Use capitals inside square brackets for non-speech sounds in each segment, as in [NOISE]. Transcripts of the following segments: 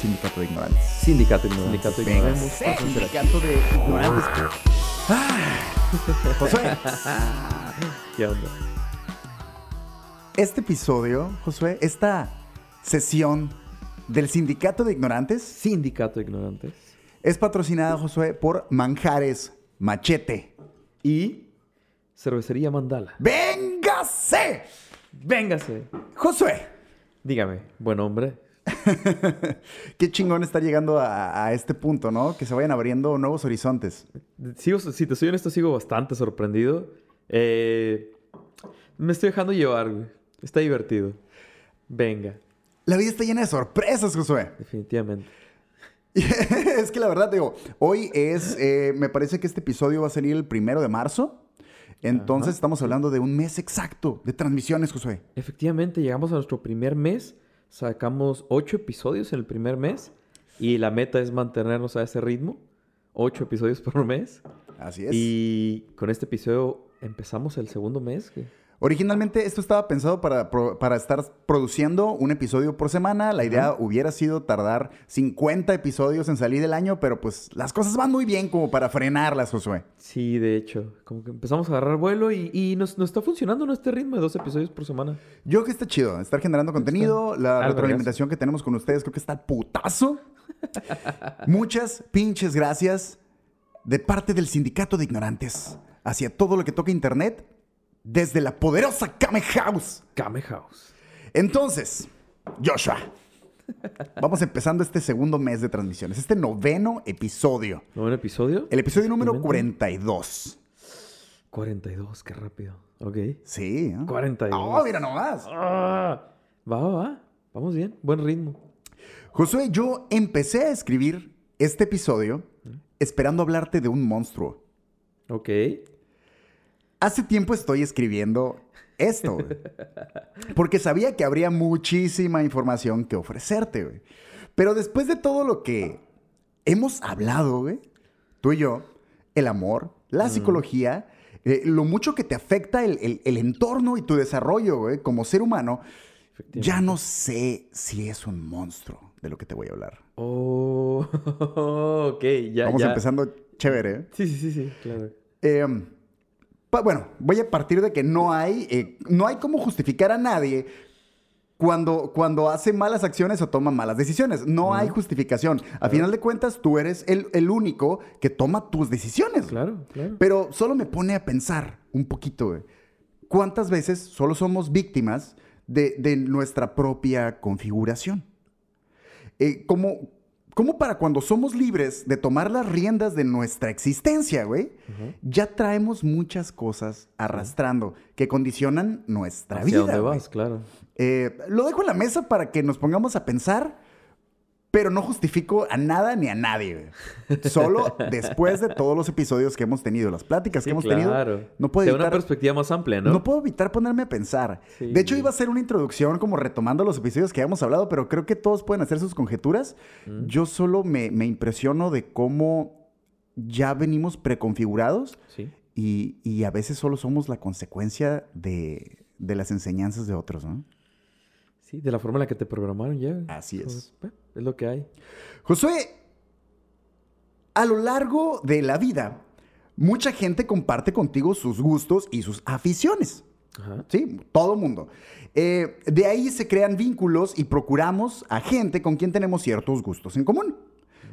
Sindicato de Ignorantes. Sindicato ignorante. Sindicato de. Ignorantes. Sindicato de Ignorantes. Josué, [LAUGHS] ¿Qué onda? este episodio, Josué, esta sesión del Sindicato de Ignorantes Sindicato ignorantes. es patrocinada, Josué, por Manjares Machete. Y cervecería Mandala. ¡Véngase! Véngase. Josué, Dígame, buen hombre. [LAUGHS] qué chingón estar llegando a, a este punto, ¿no? Que se vayan abriendo nuevos horizontes. Sigo, si te soy honesto, sigo bastante sorprendido. Eh, me estoy dejando llevar, güey. Está divertido. Venga, La vida está llena de sorpresas, Josué. definitivamente. [LAUGHS] es que la verdad, digo, hoy es, eh, me parece que este episodio va a salir el primero de marzo. Entonces Ajá. estamos hablando de un mes exacto de transmisiones, Josué. Efectivamente, llegamos a nuestro primer mes. Sacamos ocho episodios en el primer mes. Y la meta es mantenernos a ese ritmo. Ocho episodios por mes. Así es. Y con este episodio empezamos el segundo mes. Originalmente esto estaba pensado para, para estar produciendo un episodio por semana. La idea hubiera sido tardar 50 episodios en salir del año, pero pues las cosas van muy bien como para frenarlas, Josué. Sí, de hecho. Como que empezamos a agarrar vuelo y, y nos, nos está funcionando ¿no? este ritmo de dos episodios por semana. Yo creo que está chido, estar generando contenido, la Al retroalimentación que tenemos con ustedes, creo que está putazo. [LAUGHS] Muchas pinches gracias de parte del Sindicato de Ignorantes hacia todo lo que toca Internet desde la poderosa Kame House. Kame House. Entonces, Joshua, vamos empezando este segundo mes de transmisiones, este noveno episodio, ¿Nuevo episodio? el episodio número Exactamente. 42. 42, qué rápido. Ok. Sí. ¿eh? 42. Oh, mira nomás. Ah, va, va, va. Vamos bien. Buen ritmo. Josué, yo empecé a escribir este episodio esperando hablarte de un monstruo. Ok. Hace tiempo estoy escribiendo esto, güey. Porque sabía que habría muchísima información que ofrecerte, güey. Pero después de todo lo que hemos hablado, güey, tú y yo, el amor, la psicología, eh, lo mucho que te afecta el, el- el entorno y tu desarrollo, güey, como ser humano, ya no sé si es un monstruo de lo que te voy a hablar. Oh, [LAUGHS] ok, ya, Vamos ya. empezando chévere, ¿eh? Sí, sí, sí, sí, claro. Eh, bueno, voy a partir de que no hay, eh, no hay cómo justificar a nadie cuando, cuando hace malas acciones o toma malas decisiones. No hay justificación. A final de cuentas, tú eres el, el único que toma tus decisiones. Claro, claro. Pero solo me pone a pensar un poquito. ¿Cuántas veces solo somos víctimas de, de nuestra propia configuración? Eh, como, como para cuando somos libres de tomar las riendas de nuestra existencia, güey, ya traemos muchas cosas arrastrando que condicionan nuestra ¿Hacia vida. dónde güey. vas? Claro. Eh, lo dejo en la mesa para que nos pongamos a pensar, pero no justifico a nada ni a nadie. Solo [LAUGHS] después de todos los episodios que hemos tenido, las pláticas que hemos claro. tenido, no puedo Te da una evitar, perspectiva más amplia, ¿no? no puedo evitar ponerme a pensar. Sí. De hecho, iba a ser una introducción como retomando los episodios que habíamos hablado, pero creo que todos pueden hacer sus conjeturas. Mm. Yo solo me, me impresiono de cómo ya venimos preconfigurados Sí. y, y a veces solo somos la consecuencia de, de las enseñanzas de otros, ¿no? Sí, de la forma en la que te programaron ya. Así es. Pues, Es lo que hay. Josué, a lo largo de la vida, mucha gente comparte contigo sus gustos y sus aficiones. Ajá. Sí, todo mundo. Eh, de ahí se crean vínculos y procuramos a gente con quien tenemos ciertos gustos en común.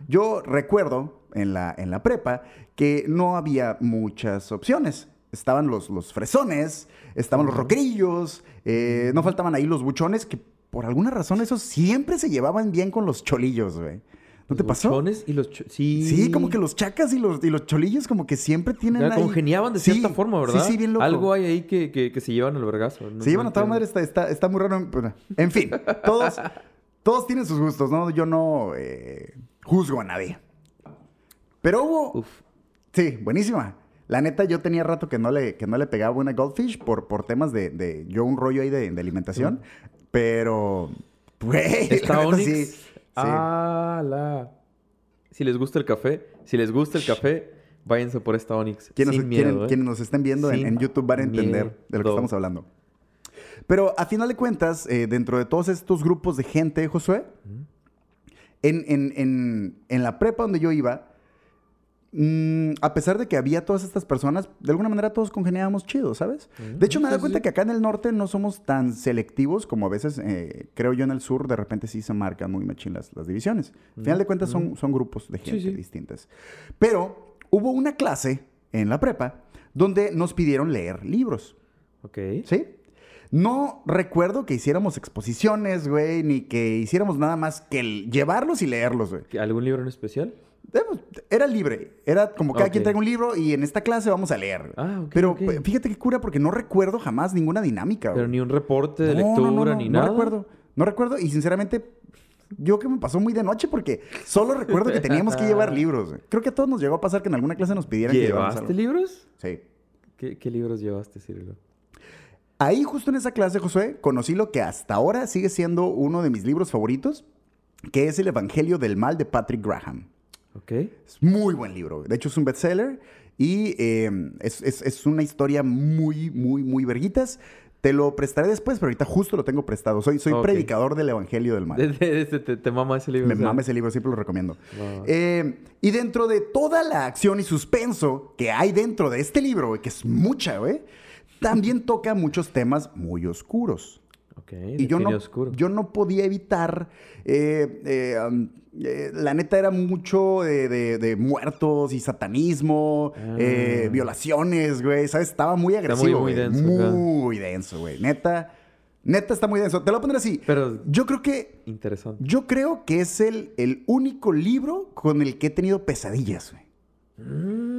Yo recuerdo en la, en la prepa que no había muchas opciones. Estaban los, los fresones, estaban los rockerillos, eh, no faltaban ahí los buchones que por alguna razón esos siempre se llevaban bien con los cholillos, güey. ¿No Los te pasó? buchones y los... Sí. Sí, como que los chacas y los, y los cholillos como que siempre tienen ahí- congeniaban de Sí, cierta forma, ¿verdad? Sí, sí, bien loco. Algo hay ahí que, que, que se llevan al vergazo. No- Se llevan no a toda madre, está, está, está muy raro. En fin, todos, [LAUGHS] todos tienen sus gustos, ¿no? Yo no eh, juzgo a nadie. Pero hubo... Uf. Sí, buenísima. La neta, yo tenía rato que no le, que no le pegaba una Goldfish por, por temas de, de- Yo un rollo ahí de, de alimentación. Pero... Güey, [LAUGHS] Está Onyx. sí, sí. Ah, la. Si les gusta el café, si les gusta el café, váyanse por esta Onyx. Quienes, Sin quieren- miedo, ¿eh? quienes nos estén viendo en, YouTube van a entender miedo. de lo que estamos hablando. Pero a final de cuentas, eh, dentro de todos estos grupos de gente, Josué, en, en- en- en la prepa donde yo iba, mm, a pesar de que había todas estas personas, de alguna manera todos congeniábamos chido, ¿sabes? De hecho, me da cuenta sí. que acá en el norte no somos tan selectivos como a veces, eh, creo yo, en el sur, de repente sí se marcan muy machín las, las divisiones. Al final de cuentas son, son grupos de gente sí. distintas. Pero hubo una clase en la prepa donde nos pidieron leer libros. Ok. ¿Sí? No recuerdo que hiciéramos exposiciones, güey, ni que hiciéramos nada más que llevarlos y leerlos, güey. ¿Algún libro en especial? Pues, Era libre. Era como cada quien trae un libro y en esta clase vamos a leer. Ah, Pero pues, fíjate qué cura porque no recuerdo jamás ninguna dinámica, Pero ni un reporte de No, no, lectura no, no, ni no nada. recuerdo. No recuerdo y sinceramente yo que me pasó muy de noche porque solo recuerdo que teníamos que llevar [LAUGHS] libros. Creo que a todos nos llegó a pasar que en alguna clase nos pidieran que ¿Llevaste algo. libros? Sí. ¿Qué, qué libros llevaste, Cirilo? Ahí justo en esa clase, Josué, conocí lo que hasta ahora sigue siendo uno de mis libros favoritos, que es El Evangelio del Mal de Patrick Graham. Ok. Es muy buen libro. De hecho, es un bestseller y eh, es, es- es una historia muy, muy, muy verguitas. Te lo prestaré después, pero ahorita justo lo tengo prestado. Soy, soy predicador del Evangelio del Mal. [LAUGHS] De- te, te mama ese libro. Me o sea. mama ese libro, siempre lo recomiendo. Eh, y dentro de toda la acción y suspenso que hay dentro de este libro, que es mucha, güey, también toca muchos temas muy oscuros. Ok. Y yo no, oscuro. yo no podía evitar, eh, eh, um, eh, la neta era mucho de, de- de muertos y satanismo, Ah. eh, violaciones, güey, ¿sabes? Estaba muy agresivo, muy güey. denso. Muy denso, güey. Neta, neta está muy denso. Te lo voy a poner así. Pero Yo creo que, interesante. yo creo que es el, el único libro con el que he tenido pesadillas, güey. Mm,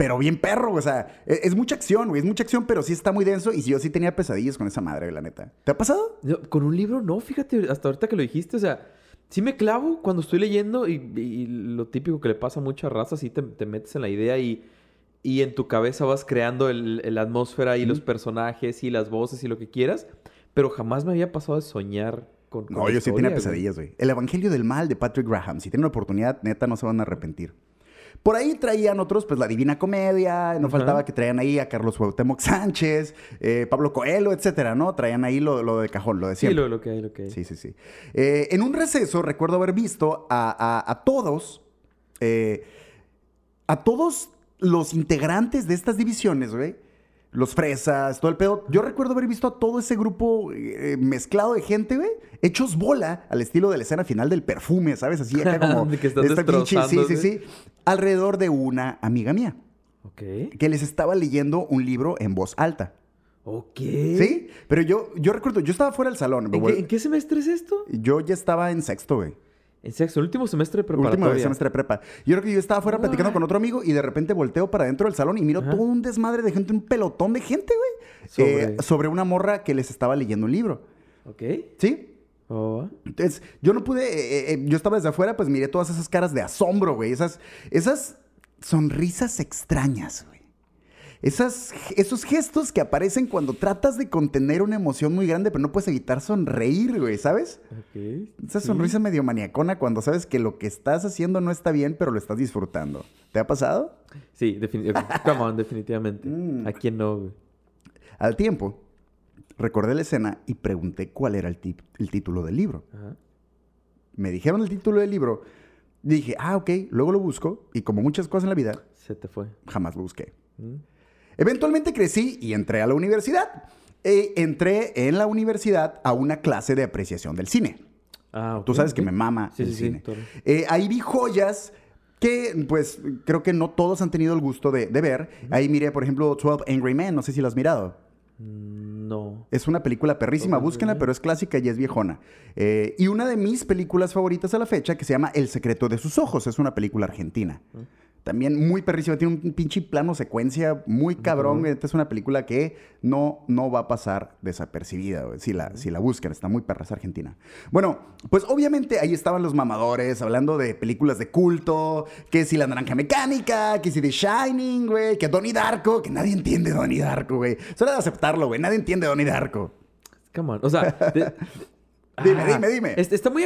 Pero bien perro, o sea, e- es, mucha acción, güey, es mucha acción, pero sí está muy denso y yo sí tenía pesadillas con esa madre, la neta. ¿Te ha pasado? yo- con un libro no, fíjate, hasta ahorita que lo dijiste, o sea, sí me clavo cuando estoy leyendo y, y lo típico que le pasa a muchas razas, sí te, te metes en la idea y, y en tu cabeza vas creando la atmósfera y los personajes y las voces y lo que quieras, pero jamás me había pasado de soñar con... con No, yo sí tenía pesadillas, güey. El Evangelio del Mal de Patrick Graham. Si tienen la oportunidad, neta, no se van a arrepentir. Por ahí traían otros, pues la Divina Comedia, no faltaba que traían ahí a Carlos Cuauhtémoc Sánchez, eh, Pablo Coelho, etcétera, ¿no? Traían ahí lo, lo de cajón, lo de Sí, lo, lo que hay, lo que hay. Sí, sí, sí. Eh, en un receso recuerdo haber visto a, a- a todos, eh, a todos los integrantes de estas divisiones, güey. Los fresas, todo el pedo. Yo recuerdo haber visto a todo ese grupo eh, mezclado de gente, güey, hechos bola al estilo de la escena final del perfume, ¿sabes? Así acá como... [LAUGHS] De que están esta pinche- sí, sí, sí. Alrededor de una amiga mía Ok. que les estaba leyendo un libro en voz alta. Ok. ¿Sí? Pero yo, yo recuerdo, yo estaba fuera del salón. ¿En qué, en qué semestre es esto? Yo ya estaba en sexto, güey. En sexto, el último semestre de preparatoria. Último semestre de prepa. Yo creo que yo estaba afuera platicando con otro amigo y de repente volteo para dentro del salón y miro Ajá. todo un desmadre de gente, un pelotón de gente, güey. Sobre- eh, sobre una morra que les estaba leyendo un libro. Ok. ¿Sí? Oh. Entonces, yo no pude, eh, eh, yo estaba desde afuera, pues miré todas esas caras de asombro, güey. Esas, esas sonrisas extrañas. Esas, esos gestos que aparecen cuando tratas de contener una emoción muy grande, pero no puedes evitar sonreír, güey, ¿sabes? Esa sí. sonrisa medio maniacona cuando sabes que lo que estás haciendo no está bien, pero lo estás disfrutando. ¿Te ha pasado? Sí, definitivamente. [LAUGHS] Come on, definitivamente. Mm. ¿A quién no, güey? Al tiempo, recordé la escena y pregunté cuál era el, título del libro. Ajá. Me dijeron el título del libro. Dije, ah, ok, luego lo busco. Y como muchas cosas en la vida, Se te fue. jamás lo busqué. Mm. Eventualmente crecí y entré a la universidad. E entré en la universidad a una clase de apreciación del cine. Ah, Tú sabes que me mama Sí, el sí, cine. Eh, ahí vi joyas que, pues, creo que no todos han tenido el gusto de, de ver. Ahí miré, por ejemplo, 12 Angry Men. No sé si la has mirado. Mm, No. Es una película perrísima, 12 búsquenla, pero es clásica y es viejona. Eh, y una de mis películas favoritas a la fecha, que se llama El secreto de sus ojos, es una película argentina. También muy perrísima, tiene un pinche plano secuencia muy cabrón. Esta es una película que no, no va a pasar desapercibida, güey, si la, si la buscan, está muy perra, es argentina. Bueno, pues obviamente ahí estaban los mamadores hablando de películas de culto, que si La Naranja Mecánica, que si The Shining, güey, que Donnie Darko, que nadie entiende Donnie Darko, güey. Solo de aceptarlo, güey, nadie entiende Donnie Darko. Come on. O sea, de- [LAUGHS] de- Dime, dime, dime. es- Está muy...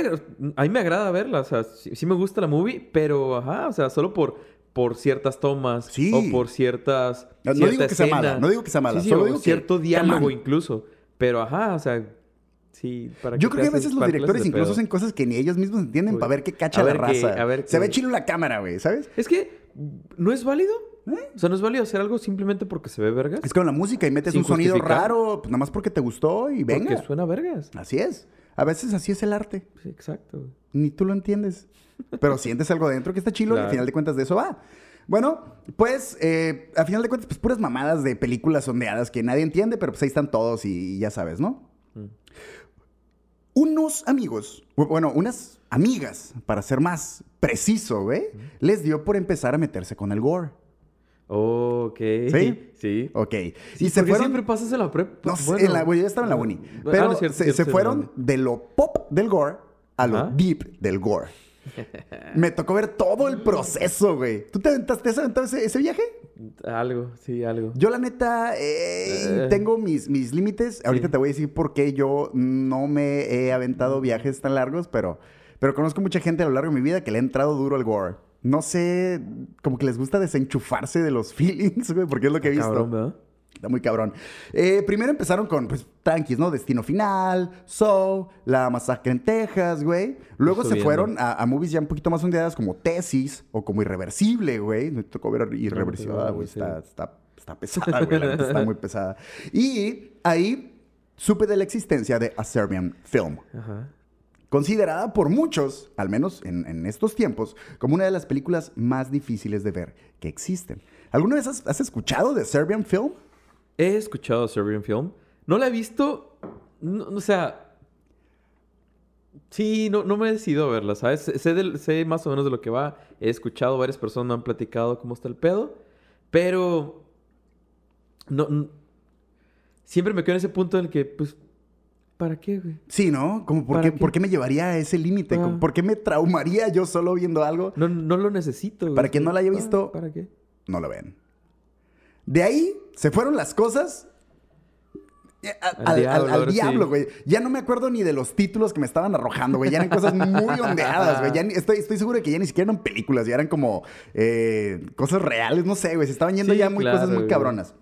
A mí me agrada verla. O sea, sí, sí me gusta la movie, pero... Ajá, o sea, solo por, por ciertas tomas. Sí. O por ciertas... No- no digo que sea escena. mala, no digo que sea mala, Sí, sí, solo digo cierto diálogo incluso. Pero, ajá, o sea... Sí, para Yo creo que a veces los directores incluso hacen cosas que ni ellos mismos entienden Uy. para ver qué cacha A la ver qué- raza. a ver Se ve chilo la cámara, güey, ¿sabes? Es que no es válido. ¿Eh? O sea, no es válido hacer algo simplemente porque se ve vergas. Es como la música y metes Sin un sonido justificar. raro, pues nada más porque te gustó y venga. Porque suena vergas. Así es. A veces así es el arte. Sí, exacto. Ni tú lo entiendes. Pero sientes algo dentro que está chilo y al final de cuentas de eso va. Bueno, pues, eh, a final de cuentas, pues puras mamadas de películas sondeadas que nadie entiende, pero pues ahí están todos y, y ya sabes, ¿no? Mm. Unos amigos, bu- bueno, unas amigas, para ser más preciso, güey, les dio por empezar a meterse con el gore. Ok. ¿Sí? [LAUGHS] Sí. Ok. Sí, y se ¿por qué fueron... siempre pasas en la prepa? No sé, en la, güey, yo estaba en la uni. Ah, Pero no es cierto, se, cierto, se sí, fueron de lo pop del gore a lo deep del gore. [LAUGHS] Me tocó ver todo el proceso, güey. ¿Tú te aventaste, te has aventado ese, ese viaje? Algo, sí, algo. Yo, la neta, eh, Eh. tengo mis, mis límites. Ahorita Sí. te voy a decir por qué yo no me he aventado viajes tan largos, pero, pero conozco mucha gente a lo largo de mi vida que le ha entrado duro al gore. No sé, como que les gusta desenchufarse de los [LAUGHS] feelings, güey, porque es lo que he visto. Cabrón, ¿verdad? Está muy cabrón. Eh, primero empezaron con, pues, tranquis, ¿no? Destino Final, Soul, La Masacre en Texas, güey. Luego Estoy se fueron a, a movies ya un poquito más ondeadas como Tesis o como Irreversible, güey. Me tocó ver Irreversible, No, no, güey. Está, está, está pesada, güey. está muy pesada. Y ahí supe de la existencia de A Serbian Film. Ajá. Considerada por muchos, al menos en, estos tiempos, como una de las películas más difíciles de ver que existen. ¿Alguna vez has, escuchado de Serbian Film? He escuchado Serbian Film. No la he visto. o sea. Sí, no, no me he decidido a verla, ¿sabes? Sé, sé más o menos de lo que va. He escuchado, varias personas me han platicado cómo está el pedo. Pero. No. siempre me quedo en ese punto en el que, pues. ¿Para qué, güey? Sí, ¿no? Como por ¿Para qué, qué? por qué me llevaría a ese límite? Ah. ¿Por qué me traumaría yo solo viendo algo? No, no lo necesito, güey. Para quien no la haya Ah, visto- ¿Para qué? No lo ven. De ahí se fueron las cosas eh, a- Al diablo, al güey. Ya no me acuerdo ni de los títulos que me estaban arrojando, güey. Ya eran cosas muy [LAUGHS] ondeadas, güey. Ya ni- estoy, estoy seguro de que ya ni siquiera eran películas, ya eran como eh, cosas reales, no sé, güey. Se estaban yendo Sí, ya muy cosas muy cabronas.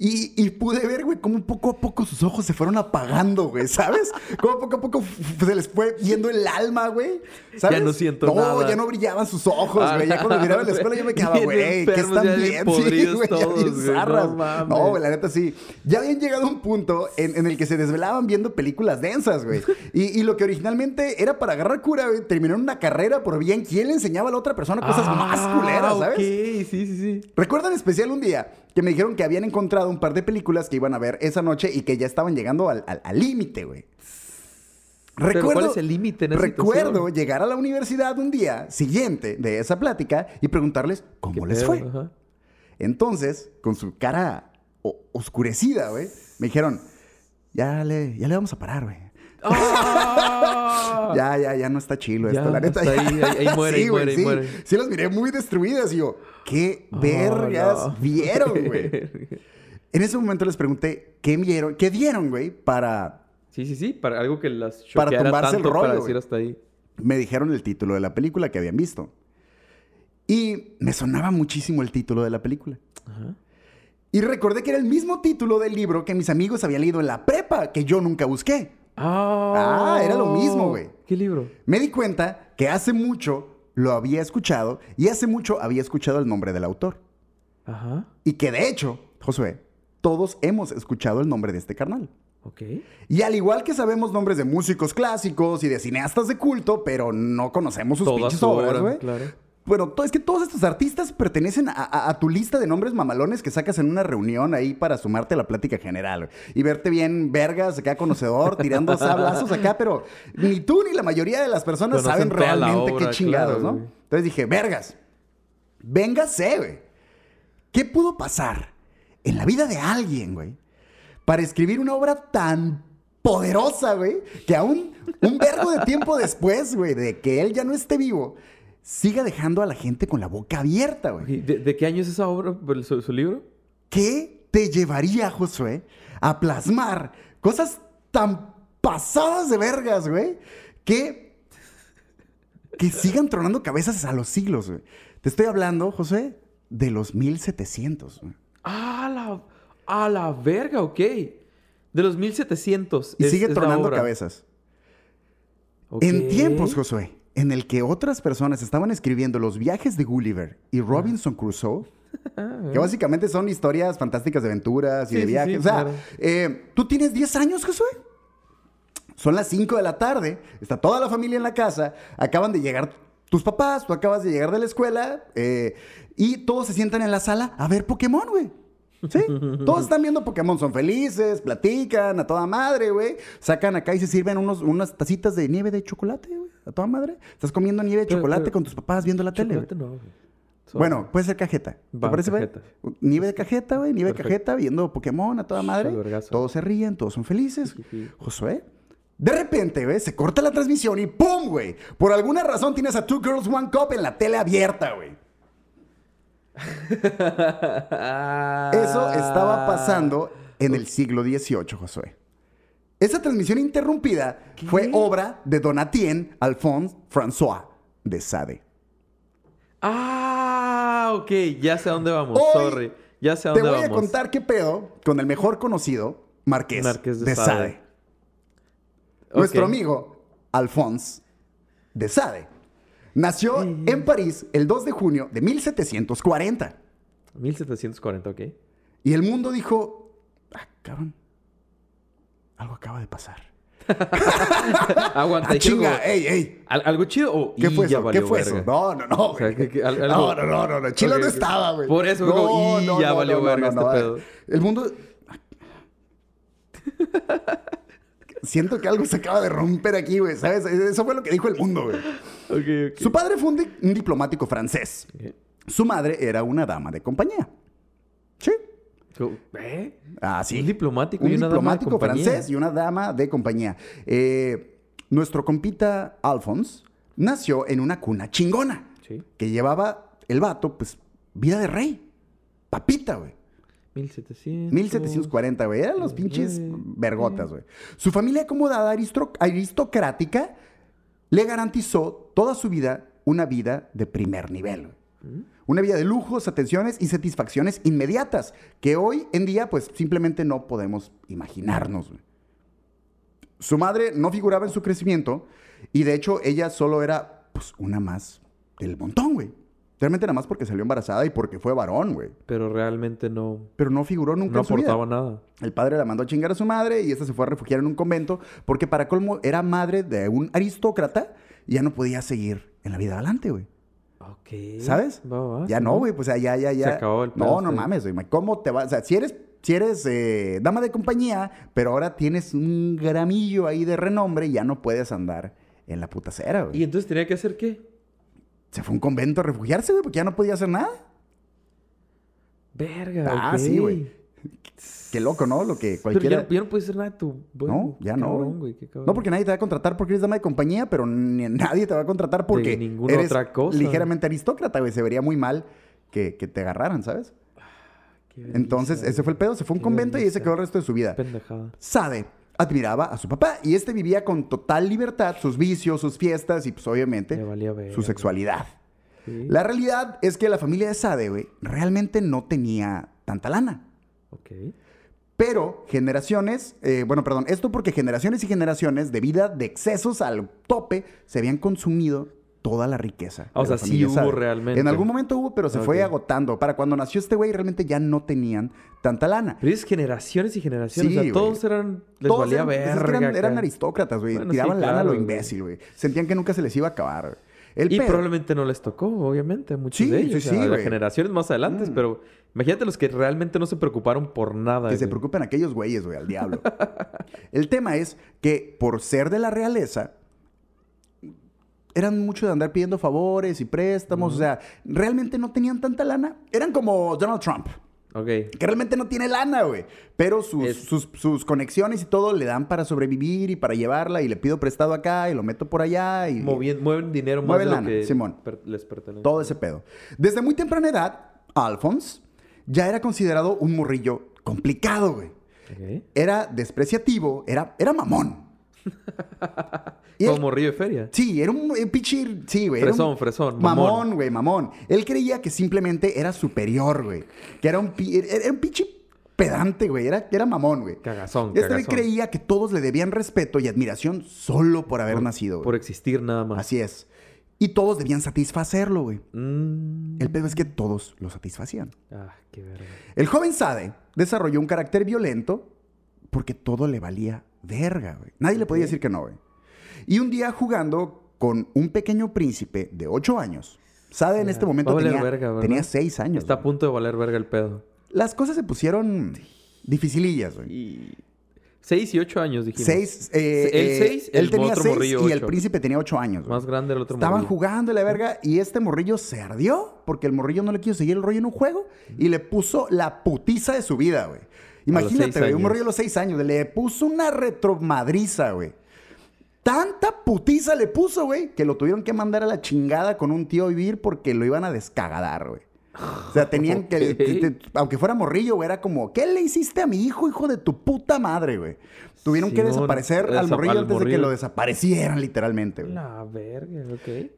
Y, y pude ver, güey, cómo poco a poco sus ojos se fueron apagando, güey, ¿sabes? Cómo poco a poco se les fue yendo el alma, güey. ¿sabes? no siento no, nada. ya no brillaban sus ojos, Ah, güey. Ya cuando miraba en la escuela yo me quedaba, güey, ¿qué están ya bien? [LAUGHS] Sí, güey, ya todos, bien güey, zarras. no. No, güey, la neta sí. Ya habían llegado a un punto en, en el que se desvelaban viendo películas densas, güey. Y, y lo que originalmente era para agarrar cura, güey, terminó en una carrera por bien quién le enseñaba a la otra persona cosas Ah, más culeras, ¿sabes? Ok, sí, sí, sí. Recuerdo en especial un día que me dijeron que habían encontrado un par de películas que iban a ver esa noche y que ya estaban llegando al límite, güey. Pero ¿cuál es el límite Recuerdo situación? llegar a la universidad un día siguiente de esa plática y preguntarles cómo ¿Qué les pedo? fue. Ajá. Entonces, con su cara oscurecida, güey, me dijeron, ya le, ya le vamos a parar, güey. [LAUGHS] Ya, ya, ya no está chilo esto, la neta. ahí, ahí- ahí [LAUGHS] muere, ahí sí, muere, ahí sí. muere. Sí, las miré muy destruidas y yo, ¿qué Oh, vergas no. vieron, [LAUGHS] güey? En ese momento les pregunté, ¿qué vieron? ¿Qué dieron, güey? Para... Sí, sí, sí. Para algo que las Para tumbarse el rollo, para decir hasta ahí. Me dijeron el título de la película que habían visto. Y me sonaba muchísimo el título de la película. Ajá. Y recordé que era el mismo título del libro que mis amigos habían leído en la prepa, que yo nunca busqué. Ah, Ah, era lo mismo, güey. ¿Qué libro? Me di cuenta que hace mucho lo había escuchado y hace mucho había escuchado el nombre del autor. Ajá. Y que de hecho, Josué, todos hemos escuchado el nombre de este carnal. Ok. Y al igual que sabemos nombres de músicos clásicos y de cineastas de culto, pero no conocemos sus pinches obras, obra, güey. claro. Bueno, es que todos estos artistas pertenecen a, a- a tu lista de nombres mamalones que sacas en una reunión ahí para sumarte a la plática general. Y verte bien vergas, acá conocedor, tirando sablazos acá, pero ni tú ni la mayoría de las personas Conocen saben realmente obra, qué chingados, claro, ¿no? güey. Entonces dije, vergas, véngase, güey. ¿Qué pudo pasar en la vida de alguien, güey, para escribir una obra tan poderosa, güey, que aún un vergo de tiempo después, güey, de que él ya no esté vivo, siga dejando a la gente con la boca abierta, güey? ¿De, de qué año es esa obra, su, su libro? ¿Qué te llevaría, Josué, a plasmar cosas tan pasadas de vergas, güey, que, que sigan tronando cabezas a los siglos, güey? Te estoy hablando, Josué, de los 1700, güey. Ah, la, a la verga, ok. De los 1700. Y es- sigue es tronando cabezas. En tiempos, Josué, en el que otras personas estaban escribiendo los viajes de Gulliver y Robinson Crusoe, [LAUGHS] que básicamente son historias fantásticas de aventuras y Ah. Sí, de sí, viajes. sí, o sea, claro. eh, tú tienes 10 años, Josué. Son las 5 de la tarde, está toda la familia en la casa, acaban de llegar tus papás, tú acabas de llegar de la escuela eh, y todos se sientan en la sala a ver Pokémon, güey. ¿Sí? [LAUGHS] Todos están viendo Pokémon, son felices, platican a toda madre, güey. Sacan acá y se sirven unos, unas tacitas de nieve de chocolate, güey. A toda madre. Estás comiendo nieve de Pero- chocolate pero- con tus papás viendo la tele, no. Sobre. Bueno, puede ser cajeta. ¿Te parece, cajeta. Nieve de cajeta, güey. Nieve de Perfecto. cajeta, viendo Pokémon a toda madre. Todos se ríen, todos son felices. Josué. De repente, güey, se corta la transmisión y ¡pum, güey! Por alguna razón tienes a Two Girls One Cup en la tele abierta, güey. [LAUGHS] Eso estaba pasando en el siglo XVIII, Josué. Esa transmisión interrumpida fue obra de Donatien Alphonse François de Sade. Ah, ok. Ya sé a dónde vamos. Hoy Sorry. Ya sé a Te dónde voy a vamos. contar qué pedo con el mejor conocido, Marqués, Marqués de de, Sade. Sade. Nuestro amigo Alphonse de Sade. Nació en París el 2 de junio de 1740. 1740, ok. Y el mundo dijo, ah, cabrón, algo acaba de pasar. [LAUGHS] Aguanta. Ah, chinga, como, ey, ey. ¿al- ¿Algo chido o ¿Qué fue eso? ¿Qué fue verga? eso? No, no, no. O sea, güey. que- que al- no, algo- no, no, no, no. Chilo Ok, no estaba, güey. Por eso, como, y ya valió verga este pedo. El mundo. [LAUGHS] Siento que algo se acaba de romper aquí, güey. ¿Sabes? Eso fue lo que dijo el mundo, güey. Ok, ok. Su padre fue un, di- un diplomático francés. Su madre era una dama de compañía. Sí. ¿Eh? Ah, sí. Un diplomático Un y una dama de diplomático compañía. francés y una dama de compañía. Eh, nuestro compita Alphonse nació en una cuna chingona. Sí. Que llevaba el vato, pues, vida de rey. Papita, güey. 1700. 1740, güey. Eran los pinches vergotas, güey. Su familia acomodada aristocrática le garantizó toda su vida una vida de primer nivel, güey. Una vida de lujos, atenciones y satisfacciones inmediatas que hoy en día pues simplemente no podemos imaginarnos. Su madre no figuraba en su crecimiento y de hecho ella solo era pues una más del montón, güey. Realmente nada más porque salió embarazada y porque fue varón, güey. Pero realmente no, Pero no figuró nunca no en su vida. aportaba nada. El padre la mandó a chingar a su madre y esta se fue a refugiar en un convento porque para colmo era madre de un aristócrata y ya no podía seguir en la vida adelante, güey. Ok. ¿Sabes? Ya sí, no, güey, pues o sea, ya, ya, ya. Se acabó el pedo, No, no sí. mames, güey. ¿Cómo te vas? O sea, si eres, si eres eh, dama de compañía, pero ahora tienes un gramillo ahí de renombre, ya no puedes andar en la puta cera, güey. ¿Y entonces tenía que hacer qué? Se fue a un convento a refugiarse, güey, porque ya no podía hacer nada. Verga. Ah, sí, güey. [LAUGHS] Qué loco, ¿no? Lo que Pero cualquiera... ya, ya no puedes hacer nada de tu. No, ya no, cabrón, güey. qué cabrón. No, porque nadie te va a contratar porque eres dama de compañía, pero ni nadie te va a contratar porque ninguna eres otra cosa. ligeramente aristócrata, güey. Se vería muy mal que, que te agarraran, ¿sabes? Qué Entonces, ese fue el pedo. Se fue a un convento y ahí se quedó el resto de su vida. Pendejada. Sade admiraba a su papá y este vivía con total libertad sus vicios, sus fiestas y, pues, obviamente, su sexualidad. Sí. La realidad es que la familia de Sade, güey, realmente no tenía tanta lana. Ok. Pero generaciones, eh, bueno, perdón, esto porque generaciones y generaciones de vida de excesos al tope se habían consumido toda la riqueza. O sea, sí hubo realmente. En algún momento hubo, pero se fue agotando. Para cuando nació este güey, realmente ya no tenían tanta lana. Pero es generaciones y generaciones. Sí, o sea, todos eran. Les Todos valía eran, pues, verga. eran, aristócratas, güey. Bueno, sí, Tiraban lana a lo imbécil, güey. Sentían que nunca se les iba a acabar, güey. El Y pedo- probablemente no les tocó, obviamente, a muchos Sí, de sí, ellos. sí, o sea, a güey. generaciones más adelante, Mm. pero imagínate los que realmente no se preocuparon por nada. Que se preocupen aquellos güeyes, güey, al diablo. El tema es que por ser de la realeza, eran mucho de andar pidiendo favores y préstamos. O sea, realmente no tenían tanta lana. Eran como Donald Trump, Ok. que realmente no tiene lana, güey. Pero sus, Es- sus, sus conexiones y todo le dan para sobrevivir y para llevarla. Y le pido prestado acá y lo meto por allá. Y Movien- mueven dinero más Mueven de lo lana, que Simón. per- les pertenece. todo ese pedo. Desde muy temprana edad, Alphonse ya era considerado un morrillo complicado, güey. Era despreciativo, era, era mamón. [LAUGHS] Y él- Como Río de Feria. Sí, era un eh, pinche. Sí, güey. era un Fresón, fresón, mamón. Güey, mamón. Él creía que simplemente era superior, güey. Que era un, pi- era un pinche pedante, güey. Era, era mamón, güey. Cagazón, Este cagazón. creía que todos le debían respeto y admiración solo por haber Por- nacido, güey. Por existir nada más. Así es. Y todos debían satisfacerlo, güey. Mm. El pedo es que todos lo satisfacían. Ah, qué verga. El joven Sade desarrolló un carácter violento porque todo le valía verga, güey. Nadie le podía decir que no, güey. Y un día jugando con un pequeño príncipe de 8 años. Sade en este va momento tenía, verga, tenía 6 años. Está a punto de valer verga el pedo. Las cosas se pusieron dificilillas, güey. Y... Seis y ocho años, dijimos. Seis, eh, El eh, seis, él el tenía otro seis morrillo y el ocho. príncipe tenía 8 años. güey. Más grande el otro Estaban morrillo. jugando y la verga y este morrillo se ardió porque el morrillo no le quiso seguir el rollo en un juego y le puso la putiza de su vida, güey. Imagínate, güey, un morrillo a los seis años, le puso una retromadriza, güey. Tanta putiza le puso, güey, que lo tuvieron que mandar a la chingada con un tío a vivir porque lo iban a descagadar, güey. O sea, tenían que, Ok. te- te- aunque fuera morrillo, güey, era como, ¿qué le hiciste a mi hijo, hijo de tu puta madre, güey? Tuvieron que desaparecer al morrillo al antes de que lo desaparecieran, literalmente, güey. La verga, ok.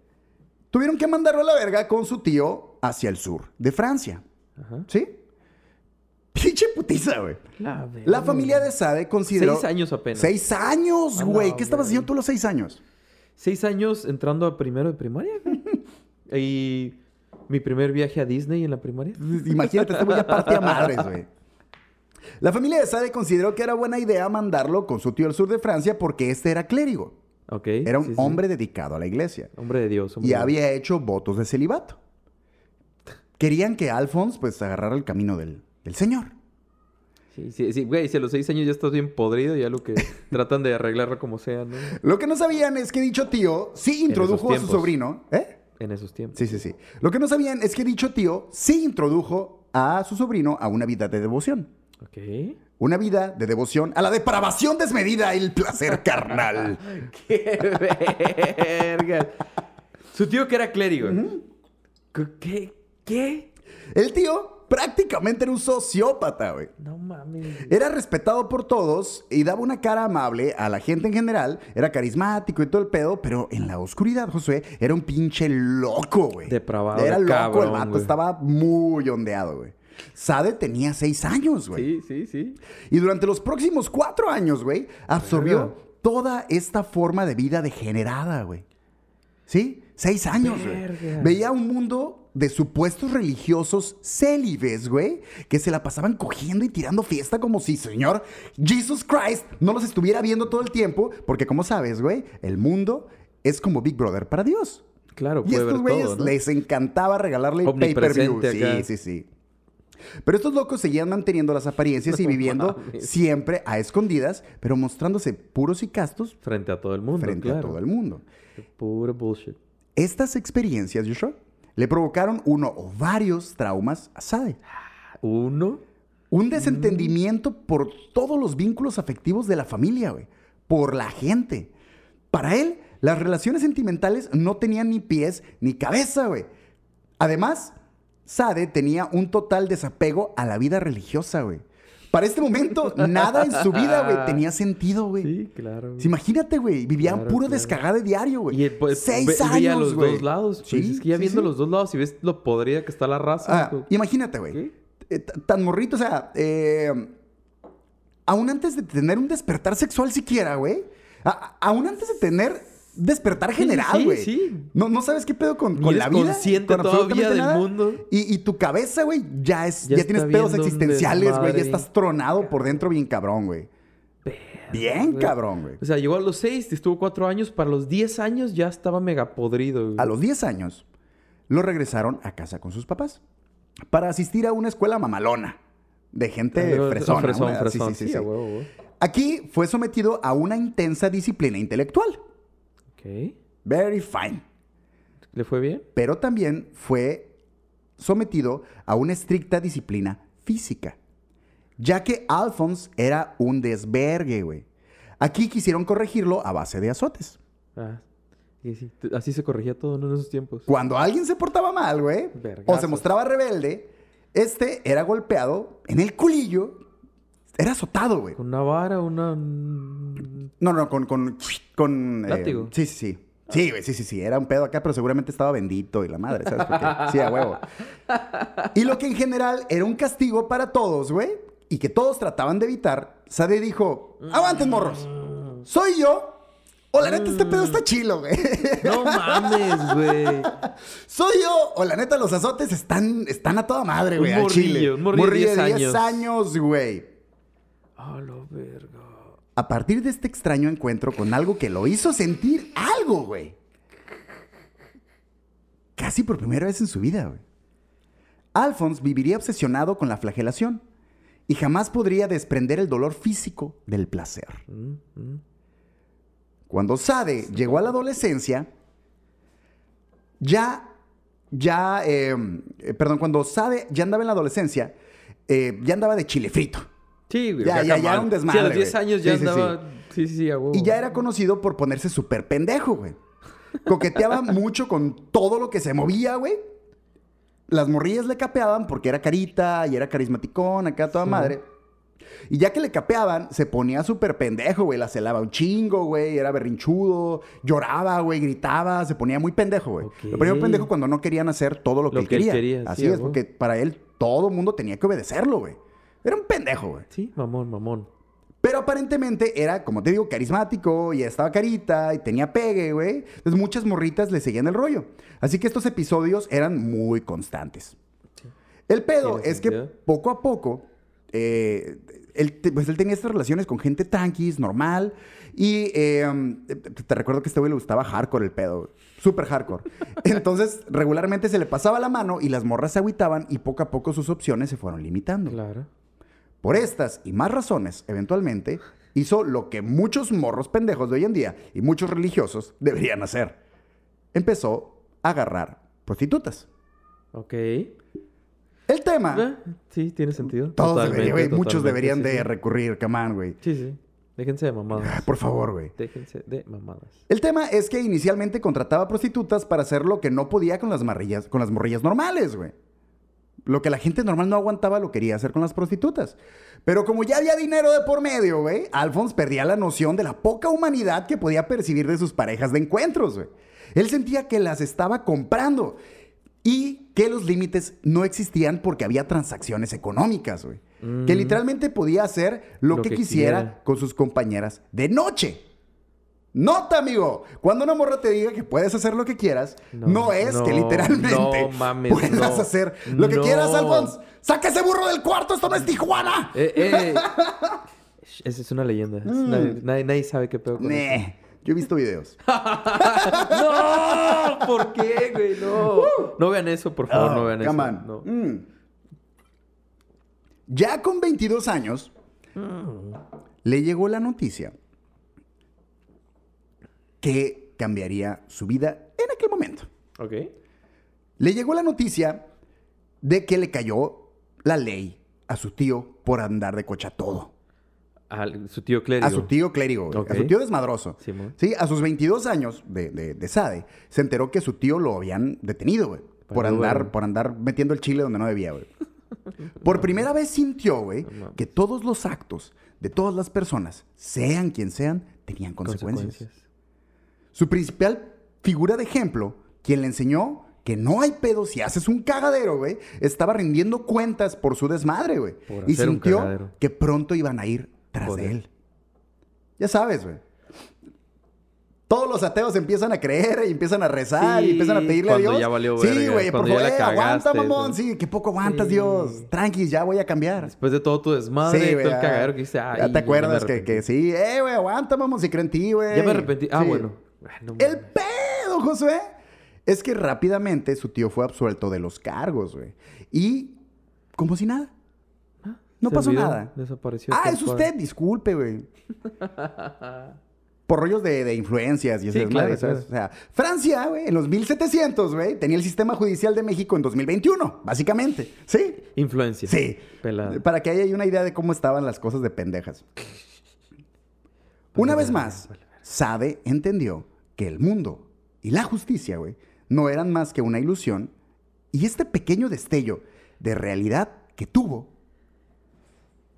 Tuvieron que mandarlo a la verga con su tío hacia el sur de Francia. Ajá. ¿Sí? Pinche putiza, güey. La. La familia de Sade consideró... Seis años apenas. ¡Seis años, güey! ¿Qué estabas haciendo tú los seis años? Seis años entrando a primero de primaria. [LAUGHS] y mi primer viaje a Disney en la primaria. Imagínate, este güey ya partía madres, güey. La familia de Sade consideró que era buena idea mandarlo con su tío al sur de Francia porque este era clérigo. Ok. Era un sí, sí. hombre dedicado a la iglesia. Hombre de Dios. hombre Y de Dios. había hecho votos de celibato. Querían que Alphonse, pues, agarrara el camino del, del Señor. Sí, sí, sí. Güey, si a los seis años ya estás bien podrido, ya lo que [LAUGHS] tratan de arreglarlo como sea, ¿no? Lo que no sabían es que dicho tío sí introdujo a su sobrino. ¿Eh? En esos tiempos. Sí, sí, sí. Lo que no sabían es que dicho tío sí introdujo a su sobrino a una vida de devoción. Ok. Una vida de devoción a la depravación desmedida y el placer carnal. [LAUGHS] ¡Qué verga! Su tío que era clérigo. ¿Qué? ¿Qué? El tío prácticamente era un sociópata, güey. No mames. Era respetado por todos y daba una cara amable a la gente en general. Era carismático y todo el pedo, pero en la oscuridad, Josué, era un pinche loco, güey. Depravado Era loco, cabrón, el vato güey. estaba muy ondeado, güey. Sade tenía seis años, güey. Sí, sí, sí. Y durante los próximos cuatro años, güey, absorbió Verga. toda esta forma de vida degenerada, güey. ¿Sí? Seis años, güey. Verga. Veía un mundo de supuestos religiosos célibes, güey, que se la pasaban cogiendo y tirando fiesta como si, señor, Jesus Christ no los estuviera viendo todo el tiempo, porque como sabes, güey, el mundo es como Big Brother para Dios. Claro, Y puede estos güeyes les encantaba regalarle pay-per-view. Sí, sí, sí. Pero estos locos seguían manteniendo las apariencias y [LAUGHS] viviendo siempre a escondidas, pero mostrándose puros y castos Frente a todo el mundo, frente a todo el mundo. Puro bullshit. Estas experiencias, Joshua, le provocaron uno o varios traumas a Sade. Uno. Un desentendimiento por todos los vínculos afectivos de la familia, güey. Por la gente. Para él, las relaciones sentimentales no tenían ni pies ni cabeza, güey. Además, Sade tenía un total desapego a la vida religiosa, güey. Para este momento, nada en su vida, güey, [LAUGHS] tenía sentido, güey. Sí, claro. Sí, Imagínate, güey, vivían Claro, puro claro. descagade diario, güey. Y eh, pues, Seis ve- años, veía los güey. dos lados. Pues, Sí, es que ya sí, viendo sí. los dos lados y ves lo podrida que está la raza. Ah, pues, imagínate, güey. Eh, tan morrito, o sea, eh, aún antes de tener un despertar sexual siquiera, güey. a- a- aún antes de tener despertar Sí, general, sí, güey. sí. No, no sabes qué pedo con, la vida. consciente con todavía del nada. mundo. Y, y tu cabeza, güey, ya es, ya, Ya tienes pedos existenciales, güey. Ya estás tronado por dentro bien cabrón, güey. Bien cabrón, güey. O sea, llegó a los 6, estuvo 4 años. Para los 10 años ya estaba mega podrido. güey. A los 10 años, lo regresaron a casa con sus papás para asistir a una escuela mamalona de gente Algo- fresona. fresón, una- sí, fresón. sí, sí, Sí, sí. a huevo, güey. Aquí fue sometido a una intensa disciplina intelectual. Ok. Very fine. ¿Le fue bien? Pero también fue sometido a una estricta disciplina física. Ya que Alphonse era un desvergue, güey. Aquí quisieron corregirlo a base de azotes. Ah, sí, sí. Así se corregía todo. En esos tiempos. Cuando alguien se portaba mal, güey, o se mostraba rebelde, este era golpeado en el culillo. Era azotado, güey. Con una vara, una... mm, No, no, con... con, con eh, Látigo. sí, sí, sí. Sí, güey, sí, sí, sí. Era un pedo acá, pero seguramente estaba bendito y la madre, ¿sabes? Porque, sí, a huevo. Y lo que en general era un castigo para todos, güey, y que todos trataban de evitar, Sade dijo, aguanten morros, soy yo. O la neta, este pedo está chilo, güey. [LAUGHS] No mames, güey. Soy yo. O la neta, los azotes están, están a toda madre, Un güey. al morrillo, chile. un morrillo de 10 10 años, güey. A partir de este extraño encuentro con algo que lo hizo sentir algo, güey. Casi por primera vez en su vida, güey. Alphonse viviría obsesionado con la flagelación y jamás podría desprender el dolor físico del placer. Cuando Sade llegó a la adolescencia, ya, ya, eh, eh, perdón, cuando Sade ya andaba en la adolescencia, eh, ya andaba de chile frito. Sí, güey. Ya, ya, ya era un desmadre, Sí, a los 10 güey. años ya Sí, sí, sí. andaba. Sí, sí, sí, a huevo. Y ya era conocido por ponerse súper pendejo, güey. Coqueteaba [LAUGHS] mucho con todo lo que se movía, güey. Las morrillas le capeaban porque era carita y era carismaticón, acá toda Sí. madre. Y ya que le capeaban, se ponía súper pendejo, güey. La celaba un chingo, güey. Era berrinchudo. Lloraba, güey. Gritaba. Se ponía muy pendejo, güey. Ok. Lo ponía pendejo cuando no querían hacer todo lo que Lo él que él quería. Así sí, es, porque para él todo el mundo tenía que obedecerlo, güey. Era un pendejo, güey. Sí, mamón, mamón. Pero aparentemente era, como te digo, carismático y estaba carita y tenía pegue, güey. Entonces muchas morritas le seguían el rollo. Así que estos episodios eran muy constantes. El pedo es que poco a poco, eh, él, pues él tenía estas relaciones con gente tranquis, normal. Y eh, te, te recuerdo que a este güey le gustaba hardcore el pedo, güey. Súper hardcore. [LAUGHS] Entonces, regularmente se le pasaba la mano y las morras se agüitaban y poco a poco sus opciones se fueron limitando. Claro. Por estas y más razones, eventualmente, hizo lo que muchos morros pendejos de hoy en día y muchos religiosos deberían hacer. Empezó a agarrar prostitutas. Ok. El tema, Eh, sí, tiene sentido. todos Totalmente, deberían, güey, muchos deberían sí, de sí. recurrir, camán, güey. Sí, sí. Déjense de Ah, mamadas. Por favor, güey. Déjense de mamadas. El tema es que inicialmente contrataba prostitutas para hacer lo que no podía con las marrillas, con las morrillas normales, güey. Lo que la gente normal no aguantaba lo quería hacer con las prostitutas. Pero como ya había dinero de por medio, güey, Alphonse perdía la noción de la poca humanidad que podía percibir de sus parejas de encuentros, güey. Él sentía que las estaba comprando y que los límites no existían porque había transacciones económicas, güey. Que Mm. literalmente podía hacer lo, Lo que, que quisiera quiera. con sus compañeras de noche. Nota, amigo. Cuando una morra te diga que puedes hacer lo que quieras, no, No, es que literalmente no mames, puedas hacer lo que quieras, Alphonse. ¡Saca ese burro del cuarto! ¡Esto no es Tijuana! Eh, eh. Esa es una leyenda. Mm. Nadie, nadie- nadie sabe qué pedo con eso. Yo he visto videos. [LAUGHS] ¡No! ¿Por qué, güey? No. No vean eso, por favor, no Ah, vean eso. on. Mm. Ya con 22 años, le llegó la noticia que cambiaría su vida en aquel momento. Ok. Le llegó la noticia de que le cayó la ley a su tío por andar de cocha todo. Al- su tío clérigo. A su tío clérigo, a su tío desmadroso. Simón. Sí, a sus 22 años de, de, de Sade, se enteró que su tío lo habían detenido, güey. Por Valió, andar, por andar metiendo el chile donde no debía, güey. [LAUGHS] Por primera vez sintió, güey, No que todos los actos de todas las personas, sean quien sean, tenían consecuencias. Su principal figura de ejemplo, quien le enseñó que no hay pedo si haces un cagadero, güey, estaba rindiendo cuentas por su desmadre, güey. Por Y sintió que pronto iban a ir tras de él. Ya sabes, güey. Todos los ateos empiezan a creer y empiezan a rezar y empiezan a pedirle a Dios. ya valió sí, güey, por favor, aguanta, mamón. Sí, que poco aguantas, Sí. Dios. Tranquis, ya voy a cambiar. Después de todo tu desmadre, Sí, todo el cagadero que dice, ay, Ya ya te acuerdas que, arrepentí". que sí, eh, güey, aguanta, mamón, si creo en ti, güey. Ya me arrepentí. Ah, bueno. No El pedo, Josué, es que rápidamente su tío fue absuelto de los cargos, güey. Y como si nada. No Se pasó olvidó, nada. Desapareció. Ah, es usted, disculpe, güey. [LAUGHS] Por rollos de, de influencias y Sí, desmadre, claro, ¿sabes? O sea, Francia, güey, en los 1700, güey, tenía el sistema judicial de México en 2021, básicamente. ¿Sí? Influencia. Sí. Pelada. Para que haya una idea de cómo estaban las cosas de pendejas. [LAUGHS] Una Vale, vez más. Sade entendió que el mundo y la justicia, güey, no eran más que una ilusión y este pequeño destello de realidad que tuvo,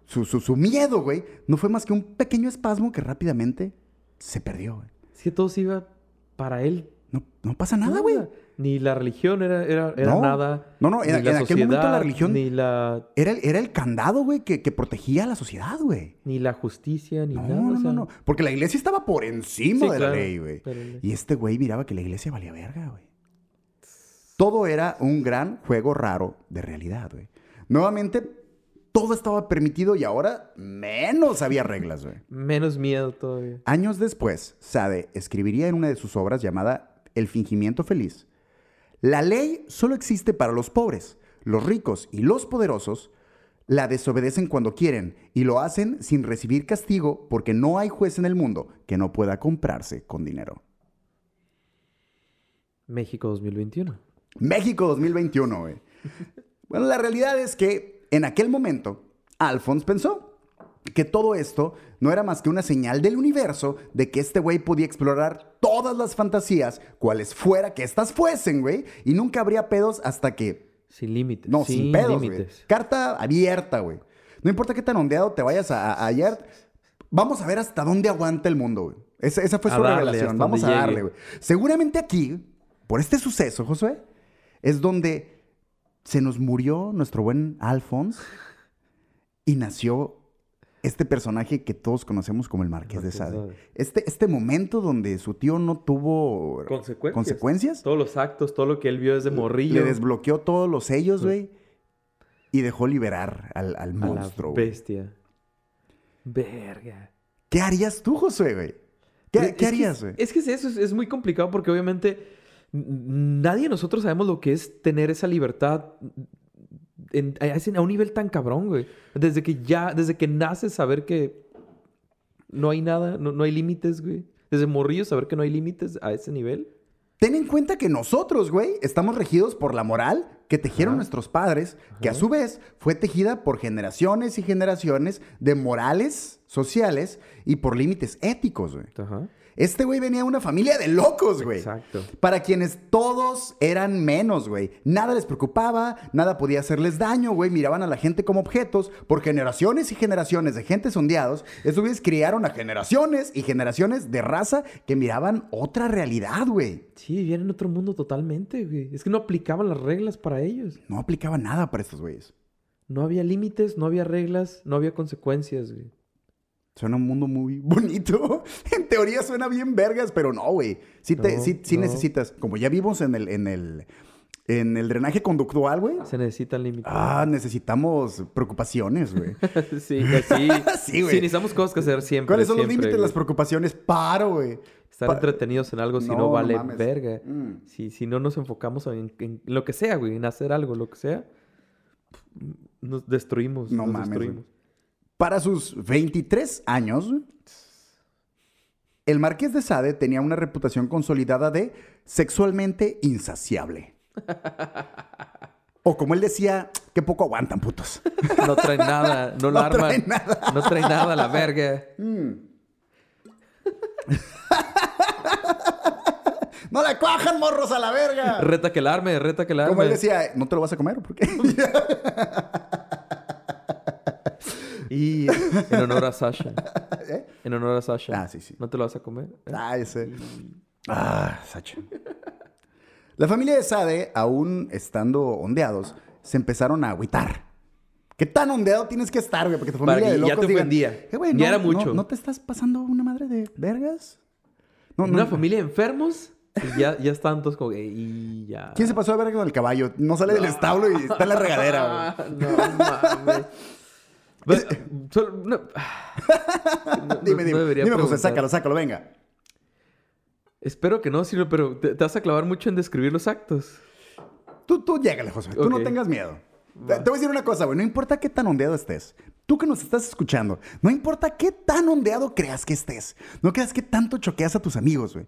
su, su, su miedo, güey, no fue más que un pequeño espasmo que rápidamente se perdió, güey. Es que todo se iba para él. No, no pasa nada, güey. Ni la religión era, era, era No. nada. No, no, en- en aquel momento la sociedad, religión- Ni la, Era el, era el candado, güey, que, que protegía a la sociedad, güey. ni la justicia, ni No, nada. no, o no, sea, no. Porque la iglesia estaba por encima Sí, de claro, la ley, güey. Y este güey miraba que la iglesia valía verga, güey. Todo era un gran juego raro de realidad, güey. Nuevamente, todo estaba permitido y ahora menos había reglas, güey. Menos miedo todavía. Años después, Sade escribiría en una de sus obras llamada El fingimiento feliz. La ley solo existe para los pobres. Los ricos y los poderosos la desobedecen cuando quieren y lo hacen sin recibir castigo porque no hay juez en el mundo que no pueda comprarse con dinero. México 2021. México 2021, güey. [LAUGHS] Bueno, la realidad es que en aquel momento, Alphonse pensó que todo esto no era más que una señal del universo de que este güey podía explorar todas las fantasías, cuales fuera que estas fuesen, güey, y nunca habría pedos hasta que... Sin límites. No, sin, pedos, güey. Carta abierta, güey. No importa qué tan ondeado te vayas a, a- ayer, vamos a ver hasta dónde aguanta el mundo, güey. Esa, esa fue A su darle revelación. Vamos a darle, güey. Seguramente aquí, por este suceso, Josué, es donde se nos murió nuestro buen Alphonse y nació este personaje que todos conocemos como el Marqués de Marqués de Sade. Sade. Este, este momento donde su tío no tuvo Consecuencias. consecuencias, Todos los actos, todo lo que él vio desde morrillo. le desbloqueó todos los sellos, güey, y dejó liberar al, al a monstruo. la güey. bestia. Verga. ¿Qué harías tú, Josué, güey? ¿Qué, harías, güey? Es que es eso, es, es muy complicado porque obviamente nadie de nosotros sabemos lo que es tener esa libertad en- a, un nivel tan cabrón, güey. Desde que ya, desde que naces saber que no hay nada, no, no hay límites, güey. Desde morrillo saber que no hay límites a ese nivel. Ten en cuenta que nosotros, güey, estamos regidos por la moral que tejieron Ajá. nuestros padres, que a su vez fue tejida por generaciones y generaciones de morales sociales y por límites éticos, güey. Ajá. Este güey venía de una familia de locos, güey. Exacto. Para quienes todos eran menos, güey. Nada les preocupaba, nada podía hacerles daño, güey. Miraban a la gente como objetos. Por generaciones y generaciones de gente sondeados, esos güeyes criaron a generaciones y generaciones de raza que miraban otra realidad, güey. Sí, vivían en otro mundo totalmente, güey. Es que no aplicaban las reglas para ellos. No aplicaba nada para estos güeyes. No había límites, no había reglas, no había consecuencias, güey. Suena un mundo muy [LAUGHS] bonito. En teoría suena bien vergas, pero no, güey. Sí, te- No, sí- sí no. necesitas. Como ya vimos en el, en el, en el drenaje conductual, güey. Se necesitan límites. Ah, necesitamos preocupaciones, güey. [LAUGHS] sí, sí. [LAUGHS] Sí, güey. Sí, necesitamos cosas que hacer siempre. ¿Cuáles son los límites de las preocupaciones? Paro, güey. Estar Pa- entretenidos en algo si no, No, no vale mames. verga. Mm. Si, si no nos enfocamos en, en lo que sea, güey, en hacer algo, lo que sea, nos destruimos. No nos mames, destruimos. Para sus 23 años, el Marqués de Sade tenía una reputación consolidada de sexualmente insaciable. O como él decía, que poco aguantan, putos. [LAUGHS] No traen nada, no, la No arman. traen nada. No traen nada a la verga. [LAUGHS] ¡No le cuajan, morros, a la verga! Reta que la arme, reta que la arme. Como él decía, ¿no te lo vas a comer por qué? [LAUGHS] Y en honor a Sasha. [LAUGHS] ¿Eh? En honor a Sasha. Ah, sí, sí. ¿No te lo vas a comer? ¿Eh? Ah, ese. Ah, Sacha. La familia de Sade, aún estando ondeados, se empezaron a agüitar. ¿Qué tan ondeado tienes que estar, güey? Porque tu Para familia de que ya locos te ofendía. "Eh, güey, Ya no, era no- mucho. ¿No, te estás pasando una madre de vergas? No, Una no. familia de enfermos y ya, ya están todos como y ya. ¿Quién se pasó de verga con el caballo? No sale del establo y está en la regadera, güey. [LAUGHS] No mames. Pero, solo- [LAUGHS] no. No- Dime, no dime. Dime, José, sácalo, sácalo, venga. Espero que no, Silvio, pero te, te vas a clavar mucho en describir los actos. Tú, tú llégale, José. Tú no tengas miedo. Te, te voy a decir una cosa, güey. No importa qué tan ondeado estés. Tú que nos estás escuchando, no importa qué tan ondeado creas que estés. No creas que tanto choqueas a tus amigos, güey.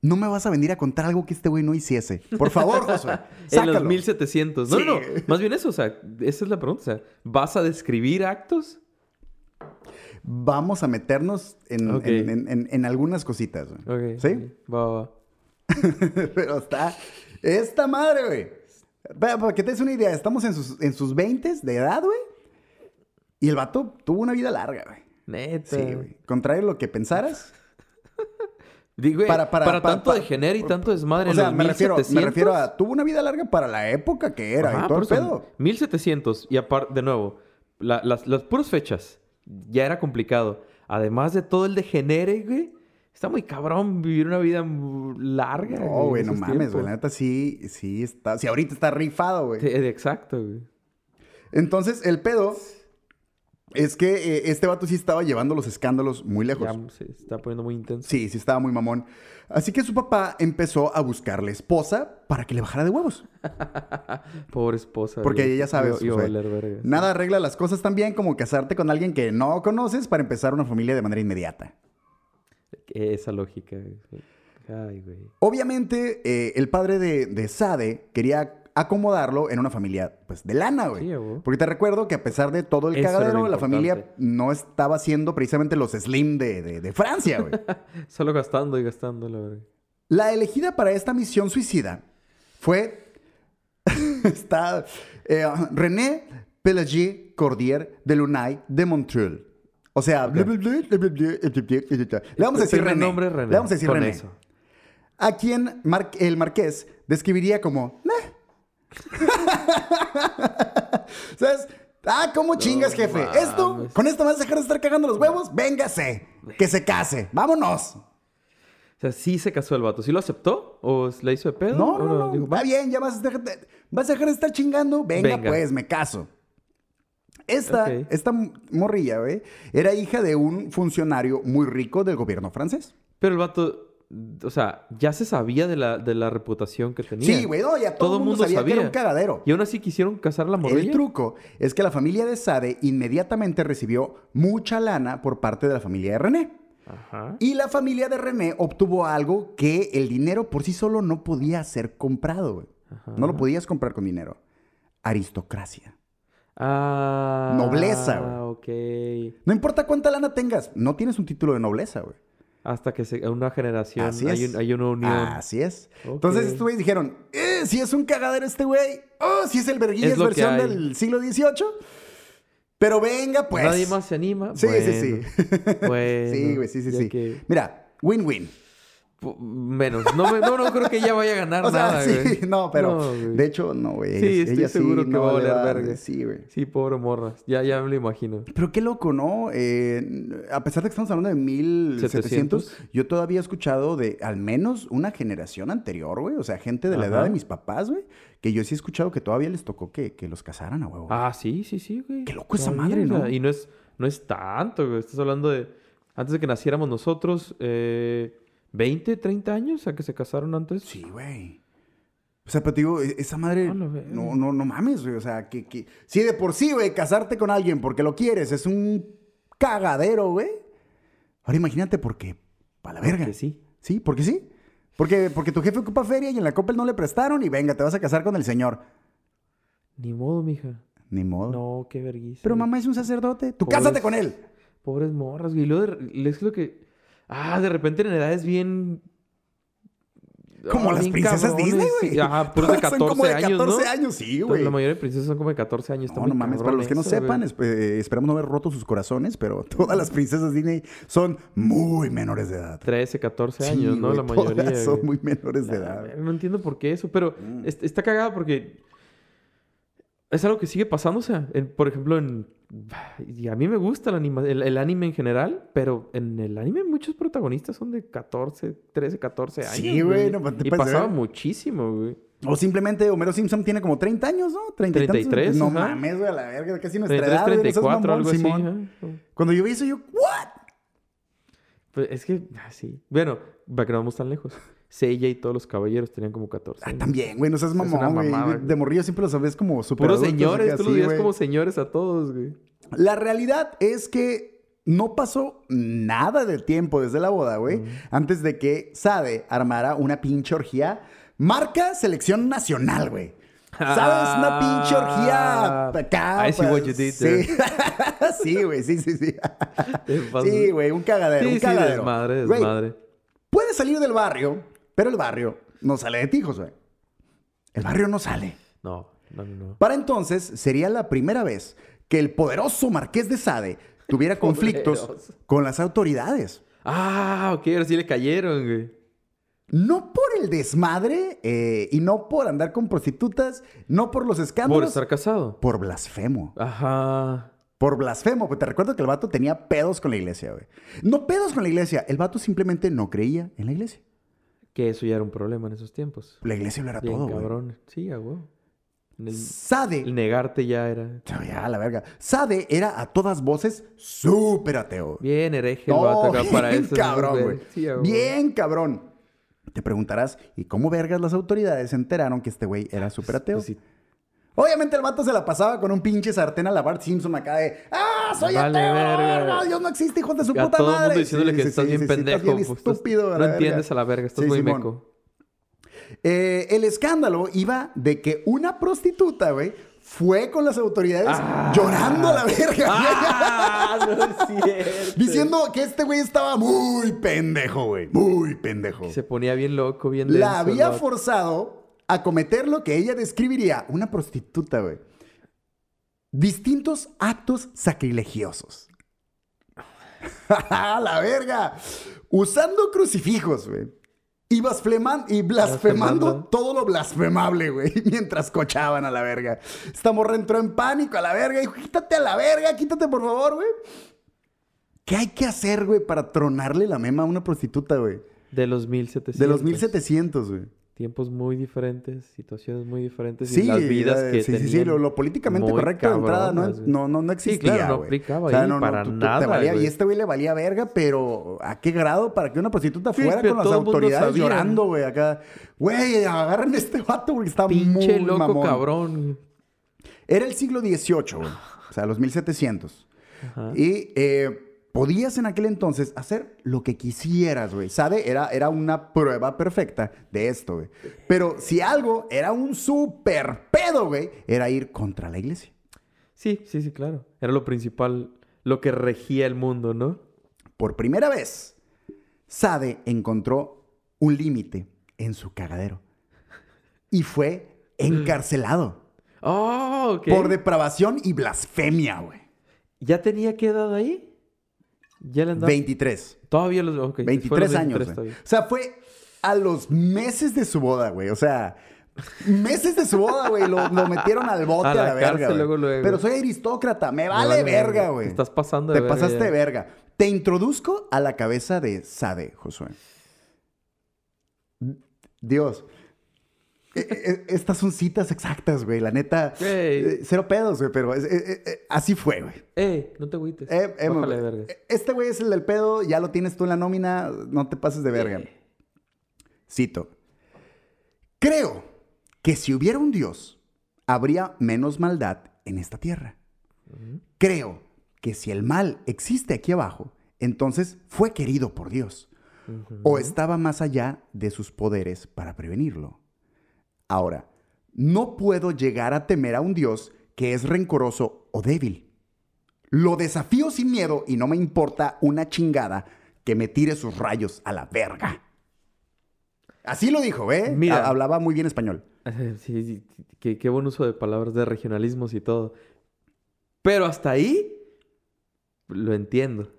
No me vas a venir a contar algo que este güey no hiciese. Por favor, Josué. [LAUGHS] En Sácalo. los 1700. No, Sí. no, no. Más bien eso, o sea, esa es la pregunta. O sea, ¿vas a describir actos? Vamos a meternos en, en- en- en- en algunas cositas, güey. Ok. ¿Sí? Va, va. [LAUGHS] Pero está... Esta madre, güey. Para, para que te des una idea, estamos en sus, en sus 20 de edad, güey. Y el vato tuvo una vida larga, güey. Neta. Sí, güey. Contrario a lo que pensaras, Digo, Para- para, para- pa- tanto de genere y tanto desmadre O en los me refiero, me 1700. refiero a... Tuvo una vida larga para la época que era Ajá, y todo el pedo. 1700. Y aparte, de nuevo, la- las, las puras fechas ya era complicado. Además de todo el degenere, güey. Está muy cabrón vivir una vida larga. No, güey, no mames, güey. La neta sí, sí está... Sí, ahorita está rifado, güey. Sí, exacto, güey. Entonces, el pedo es que eh, este vato sí estaba llevando los escándalos muy lejos. Ya se está poniendo muy intenso. Sí, sí estaba muy mamón. Así que su papá empezó a buscarle esposa para que le bajara de huevos. [LAUGHS] Pobre esposa. Porque ya sabes, valer verga. Nada arregla las cosas tan bien como casarte con alguien que no conoces para empezar una familia de manera inmediata. Esa lógica. Ay, güey. Obviamente, eh, el padre de, de Sade quería acomodarlo en una familia, pues, de lana, güey. Sí. Porque te recuerdo que a pesar de todo el Eso cagadero, la familia no estaba siendo precisamente los slim de, de- de Francia, güey. [LAUGHS] Solo gastando y gastando, la verdad. La elegida para esta misión suicida fue [LAUGHS] está, eh, René Pelagier Cordier de Lunay de Montreuil. O sea, le vamos a decir René. Le vamos a decir René. eso. A quien Mar- el marqués describiría como... [LAUGHS] ¿Sabes? Ah, ¿cómo chingas, jefe? mames. Esto, con esto vas a dejar de estar cagando los huevos. Véngase. Que se case. Vámonos. O sea, sí se casó el vato. ¿Sí lo aceptó? ¿O la hizo de pedo? No, ¿O no, no. Está "Va"? bien, ya vas a dejar de, vas a dejar de estar chingando. Venga, Venga. pues, me caso. Esta, Ok. esta morrilla, güey, era hija de un funcionario muy rico del gobierno francés. Pero el vato, o sea, ya se sabía de la, de la reputación que tenía. Sí, güey, no, ya todo, el mundo, sabía, que era un cagadero. Y aún así quisieron casar a la morrilla. El truco es que la familia de Sade inmediatamente recibió mucha lana por parte de la familia de René. Ajá. Y la familia de René obtuvo algo que el dinero por sí solo no podía ser comprado, güey. Ajá. No lo podías comprar con dinero. Aristocracia. Ah. Nobleza, güey. ok. No importa cuánta lana tengas, no tienes un título de nobleza, güey. Hasta que se, una generación Así hay, es. un- hay una unión. Así es. Entonces estos güeyes dijeron, eh, si es un cagadero este güey, oh, si es el verguillas Es versión del siglo XVIII. Pero venga, pues. Nadie más se anima. Sí, sí, Bueno, sí. Bueno, [LAUGHS] sí, güey, sí, sí, sí. que- Mira, win-win. Menos. No, me- no, no creo que ella vaya a ganar [LAUGHS] O sea, nada, sí, güey. no, pero No, güey. de hecho, no, güey. Sí, estoy ella seguro que no va a le valer verga. Sí, güey. Sí, pobre morra. Ya, ya me lo imagino. Pero qué loco, ¿no? Eh, a pesar de que estamos hablando de 1700, 700. yo todavía he escuchado de al menos una generación anterior, güey. O sea, gente de la edad de mis papás, güey. Que yo sí he escuchado que todavía les tocó que, que los casaran a huevo. Ah, sí, sí, sí, güey. Qué loco esa madre, ¿no? Y no es, no es tanto, güey. Estás hablando de... Antes de que naciéramos nosotros, eh, 20, 30 años a que se casaron antes. Sí, güey. O sea, pero te digo, e- esa madre. Verga. No, no, no mames, güey. O sea, que, que. Si de por sí, güey, casarte con alguien porque lo quieres es un cagadero, güey. Ahora imagínate porque. Para la verga. Que sí. Sí, porque sí. Porque, porque tu jefe ocupa feria y en la Coppel no le prestaron y venga, te vas a casar con el señor. Ni modo, mija. Ni modo. No, qué vergüenza. Pero mamá es un sacerdote. Tú Pobres- cásate con él. Pobres morras, güey. Y luego de- es lo que... Ah, de repente en edades bien... Como Ah, las bien princesas cabrones, Disney, güey. Ajá, puros de [LAUGHS] Son 14 como de años, 14 ¿no? años, sí, güey. La mayoría de princesas son como de 14 años. No, no mames, para los que no eso, sepan, esp- eh, esperamos no haber roto sus corazones, pero [LAUGHS] todas las princesas Disney son muy menores de edad. 13, 14 Sí, años, ¿no? la mayoría. todas son muy menores de Ah, edad. No entiendo por qué eso, pero Mm. est- está cagada porque es algo que sigue pasando. O sea, en- por ejemplo, en. Y a mí me gusta el, anima- el, el anime en general, pero en el anime muchos protagonistas son de 14, 13, 14 años. Sí, güey, no, te y pasaba ver. muchísimo, güey. O simplemente Homero Simpson tiene como 30 años, ¿no? 30 y tantos. 33, No ajá. mames, güey, a la verga, casi nuestra 33, edad. güey, no seas 34, mamón, algo así. Simón. ajá. Cuando yo vi eso, yo, ¿what? Pues es que, ah, sí. Bueno, para que no vamos tan lejos. Seiya y todos los caballeros tenían como 14 Ah, también, güey, no seas mamón, güey. De morrillo siempre los ves como super Puros adultos, señores, tú los veías como señores a todos, güey. La realidad es que no pasó nada de tiempo desde la boda, güey, antes de que Sade armara una pinche orgía marca selección nacional, güey. ¿Sabes? Una pinche orgía acá. I see what you did sí. [LAUGHS] sí, güey, sí, sí, sí. Sí, güey, un cagadero, Sí, un sí, cagadero. desmadre, Güey, desmadre. puedes salir del barrio, pero el barrio no sale de ti, Josué. El barrio no sale. No, no, no. Para entonces sería la primera vez que el poderoso marqués de Sade tuviera [LAUGHS] conflictos con las autoridades. Ah, ok, ahora sí le cayeron, güey. No por el desmadre eh, y no por andar con prostitutas, no por los Por escándalos, estar casado. por blasfemo. Ajá. Por blasfemo, pues te recuerdo que el vato tenía pedos con la iglesia, güey. No pedos con la iglesia, el vato simplemente no creía en la iglesia. Que eso ya era un problema en esos tiempos. La iglesia lo era Bien todo, güey. cabrón. Sí, a huevo. El, Sade, el negarte ya era... ya, la verga. Sade era a todas voces súper ateo. Bien hereje el No, vato acá para bien eso. cabrón, güey. Sí, a huevo. Bien cabrón. Te preguntarás, ¿y cómo vergas las autoridades se enteraron que este güey era súper ateo? Pues sí. Obviamente el vato se la pasaba con un pinche sartén a la Bart Simpson acá de ¡Ah, soy Vale, ateo! No, Dios no existe, hijos de su A puta todo el madre! mundo diciéndole Sí, que sí, estás sí, bien pendejo. Estás bien pues, estás- estúpido, a no verga. entiendes a la verga, estás muy Simón. meco. Eh, el escándalo iba de que una prostituta, güey, fue con las autoridades Ah. llorando a la verga. ¡Ah! [LAUGHS] No es cierto. Diciendo que este güey estaba muy pendejo, güey. Muy pendejo. Se ponía bien loco, bien denso. La había forzado a cometer lo que ella describiría una prostituta, güey. Distintos actos sacrilegiosos. [LAUGHS] ¡La verga! Usando crucifijos, güey. Y, blasfeman- y blasfemando Blasfemando. todo lo blasfemable, güey. [LAUGHS] Mientras cochaban a la verga. Esta morra entró en pánico a la verga. Dijo, quítate a la verga, quítate por favor, güey. ¿Qué hay que hacer, güey, para tronarle la mema a una prostituta, güey? De los 1700. De los 1700, güey. Tiempos muy diferentes, situaciones muy diferentes. Sí, y las vidas eh, que sí, sí, sí, lo, lo políticamente correcto de entrada no, no, no, no Sí, existía, claro, no aplicaba ahí para tú- tú te nada, valía- y este güey le valía verga, pero ¿a qué grado para que una prostituta Sí, fuera con las autoridades llorando, güey? Acá, güey, agarren a este vato porque está Pinche muy loco mamón. cabrón. Era el siglo XVIII, güey. O sea, los 1700. Ajá. Y eh, podías en aquel entonces hacer lo que quisieras, güey. ¿Sabe? Era, era una prueba perfecta de esto, güey. Pero si algo era un súper pedo, güey, era ir contra la iglesia. Sí, sí, sí, claro. Era lo principal, lo que regía el mundo, ¿no? Por primera vez, Sade encontró un límite en su cagadero. Y fue encarcelado Oh, [GASPS] ok. por depravación y blasfemia, güey. ¿Ya tenía qué edad ahí? Andaba... 23. Todavía los... ok, fue a 23 los años. 23 güey. todavía. O sea, fue a los meses de su boda, güey. O sea, meses de su boda, güey. Lo, lo metieron al bote A a la verga. cárcel güey. luego, luego. Pero soy aristócrata. Me Me vale, verga, güey. Te estás pasando de Te verga pasaste ya. de verga. Te introduzco a la cabeza de Sade, Josué. Dios. E- e- Estas son citas exactas, güey. La neta. Eh, Cero pedos, güey. Pero es- eh, eh, eh, así fue, güey. Eh, no te agüites. Eh, eh, eh, verga. Este güey es el del pedo, ya lo tienes tú en la nómina, no te pases de verga. Eh. Cito. Creo que si hubiera un Dios, habría menos maldad en esta tierra. Creo que si el mal existe aquí abajo, entonces fue querido por Dios. O estaba más allá de sus poderes para prevenirlo. Ahora, no puedo llegar a temer a un Dios que es rencoroso o débil. Lo desafío sin miedo y no me importa una chingada que me tire sus rayos a la verga. Así lo dijo, ¿eh? Mira. Ha- Hablaba muy bien español. [LAUGHS] Sí, sí, qué, qué buen uso de palabras de regionalismos y todo. Pero hasta ahí lo entiendo.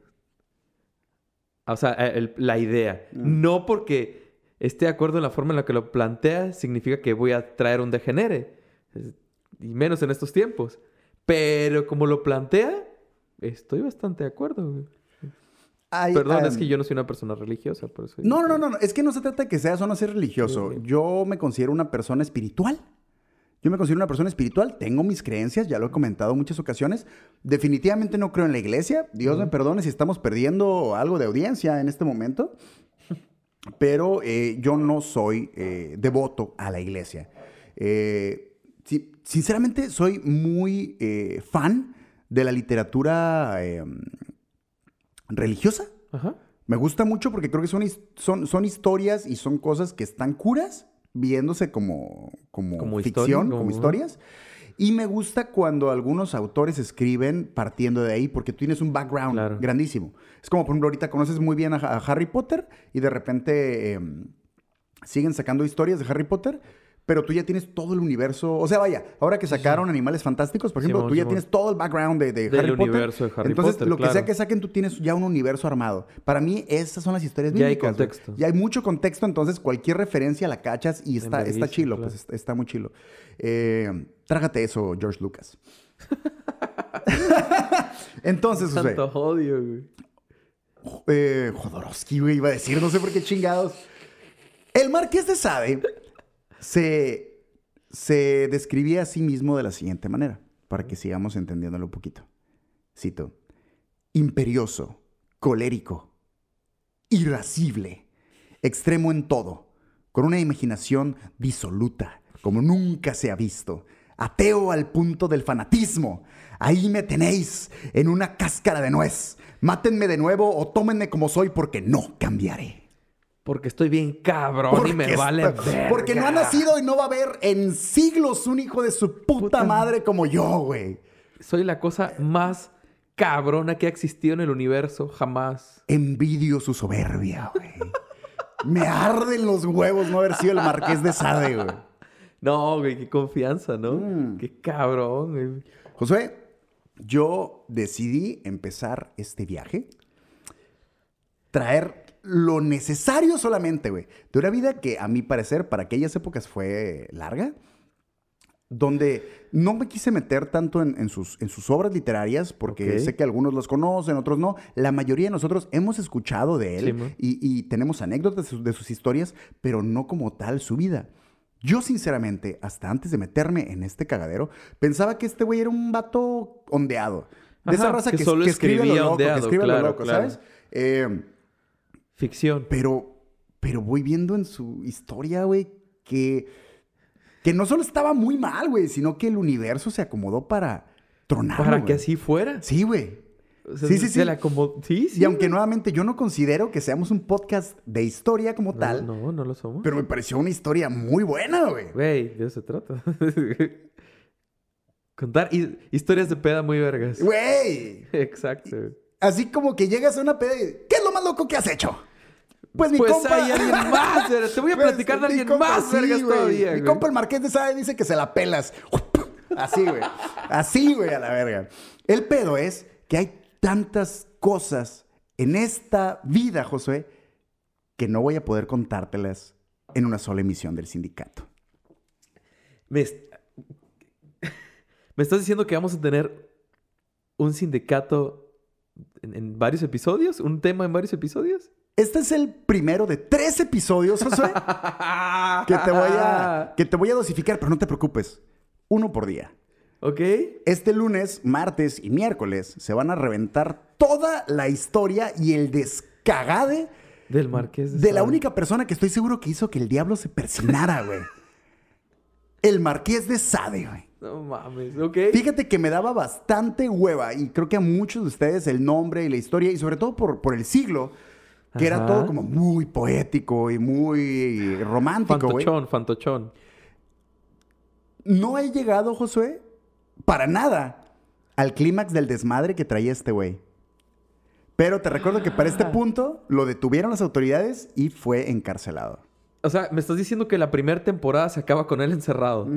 O sea, el- la idea. Mm. No porque esté de acuerdo en la forma en la que lo plantea, significa que voy a traer un degenere. Y menos en estos tiempos. Pero como lo plantea, estoy bastante de acuerdo. güey. Ay, Perdón, es que yo no soy una persona religiosa, por eso. No, no, no, no, es que no se trata de que seas o no seas religioso. Sí, sí. Yo me considero una persona espiritual. Yo me considero una persona espiritual, tengo mis creencias, ya lo he comentado en muchas ocasiones. Definitivamente no creo en la iglesia. Dios me perdone si estamos perdiendo algo de audiencia en este momento. Pero eh, yo no soy eh, devoto a la iglesia. Eh, si- sinceramente, soy muy fan de la literatura eh, religiosa. Ajá. Me gusta mucho porque creo que son, son, son historias y son cosas que están curas, viéndose como, como, Como ficción, historia, como, como- historias. Y me gusta cuando algunos autores escriben partiendo de ahí porque tú tienes un background Claro. grandísimo. Es como, por ejemplo, ahorita conoces muy bien a, a Harry Potter y de repente em, siguen sacando historias de Harry Potter, pero tú ya tienes todo el universo. O sea, vaya, ahora que sacaron Animales Fantásticos, por ejemplo, tú ya tienes todo el background de, de Del Harry Potter. universo de Harry Entonces, Potter, lo que sea claro. que saquen, tú tienes ya un universo armado. Para mí, esas son las historias Ya hay bíblicas. güey. contexto. Ya hay mucho contexto, entonces cualquier referencia la cachas y está, está chilo, claro. pues está, está muy chilo. Eh, trágate eso, George Lucas. [LAUGHS] entonces, Tanto odio, güey. eh, Jodorowsky, güey, iba a decir, no sé por qué chingados. El Marqués de Sade se, se describía a sí mismo de la siguiente manera, para que sigamos entendiéndolo un poquito. Cito, imperioso, colérico, irascible, extremo en todo, con una imaginación disoluta, como nunca se ha visto, ateo al punto del fanatismo. Ahí me tenéis, en una cáscara de nuez. Mátenme de nuevo o tómenme como soy porque no cambiaré. Porque estoy bien cabrón y me vale verga. Porque no ha nacido y no va a haber en siglos un hijo de su puta, Puta madre como yo, güey. Soy la cosa más cabrona que ha existido en el universo jamás. Envidio su soberbia, güey. Me arden los huevos no haber sido el marqués de Sade, güey. No, güey, qué confianza, ¿no? Mm. Qué cabrón, güey. Josué, yo decidí empezar este viaje, traer lo necesario solamente, güey, de una vida que a mi parecer para aquellas épocas fue larga, donde no me quise meter tanto en, en sus, en sus obras literarias, porque sé que algunos los conocen, otros no. La mayoría de nosotros hemos escuchado de él Sí, y, y tenemos anécdotas de sus, de sus historias, pero no como tal su vida. Yo, sinceramente, hasta antes de meterme en este cagadero, pensaba que este güey era un vato ondeado. De esa raza que que, solo que escribe lo loco, que escribe lo loco, claro. ¿sabes? Eh, Ficción. pero, pero voy viendo en su historia, güey, que, que no solo estaba muy mal, güey, sino que el universo se acomodó para tronar. Para que así fuera. Sí, güey. O sea, Sí, sí, sí. la acomod- Sí, sí. Y aunque nuevamente yo no considero que seamos un podcast de historia como No, tal, No, no lo somos. pero me pareció una historia muy buena, güey. Güey, de eso se trata. [LAUGHS] Contar hi- historias de peda muy vergas. Güey. Exacto. Así como que llegas a una peda y, ¿qué es lo más loco que has hecho? Pues mi pues compa... hay alguien [LAUGHS] más, verga. Te voy a Pues, platicar de alguien compa, más, vergas, todavía. Mi güey. compa el Marqués de Sade dice que se la pelas. Así, [LAUGHS] güey. Así, güey, a la verga. El pedo es que hay tantas cosas en esta vida, Josué, que no voy a poder contártelas en una sola emisión del sindicato. Me, est- ¿Me estás diciendo que vamos a tener un sindicato en, en varios episodios? ¿Un tema en varios episodios? Este es el primero de tres episodios, Josué, [LAUGHS] que te voy a, que te voy a dosificar, pero no te preocupes. Uno por día. ¿Ok? Este lunes, martes y miércoles se van a reventar toda la historia y el descagade Del Marqués de de la única persona que estoy seguro que hizo que el diablo se persinara, güey. El Marqués de Sade, güey. No mames, ¿ok? Fíjate que me daba bastante hueva y creo que a muchos de ustedes el nombre y la historia y sobre todo por, por el siglo, que era todo como muy poético y muy romántico. Fantochón, fantochón. No he llegado, Josué, para nada al clímax del desmadre que traía este güey. Pero te recuerdo que para este Ah. punto lo detuvieron las autoridades y fue encarcelado. O sea, me estás diciendo que la primera temporada se acaba con él encerrado.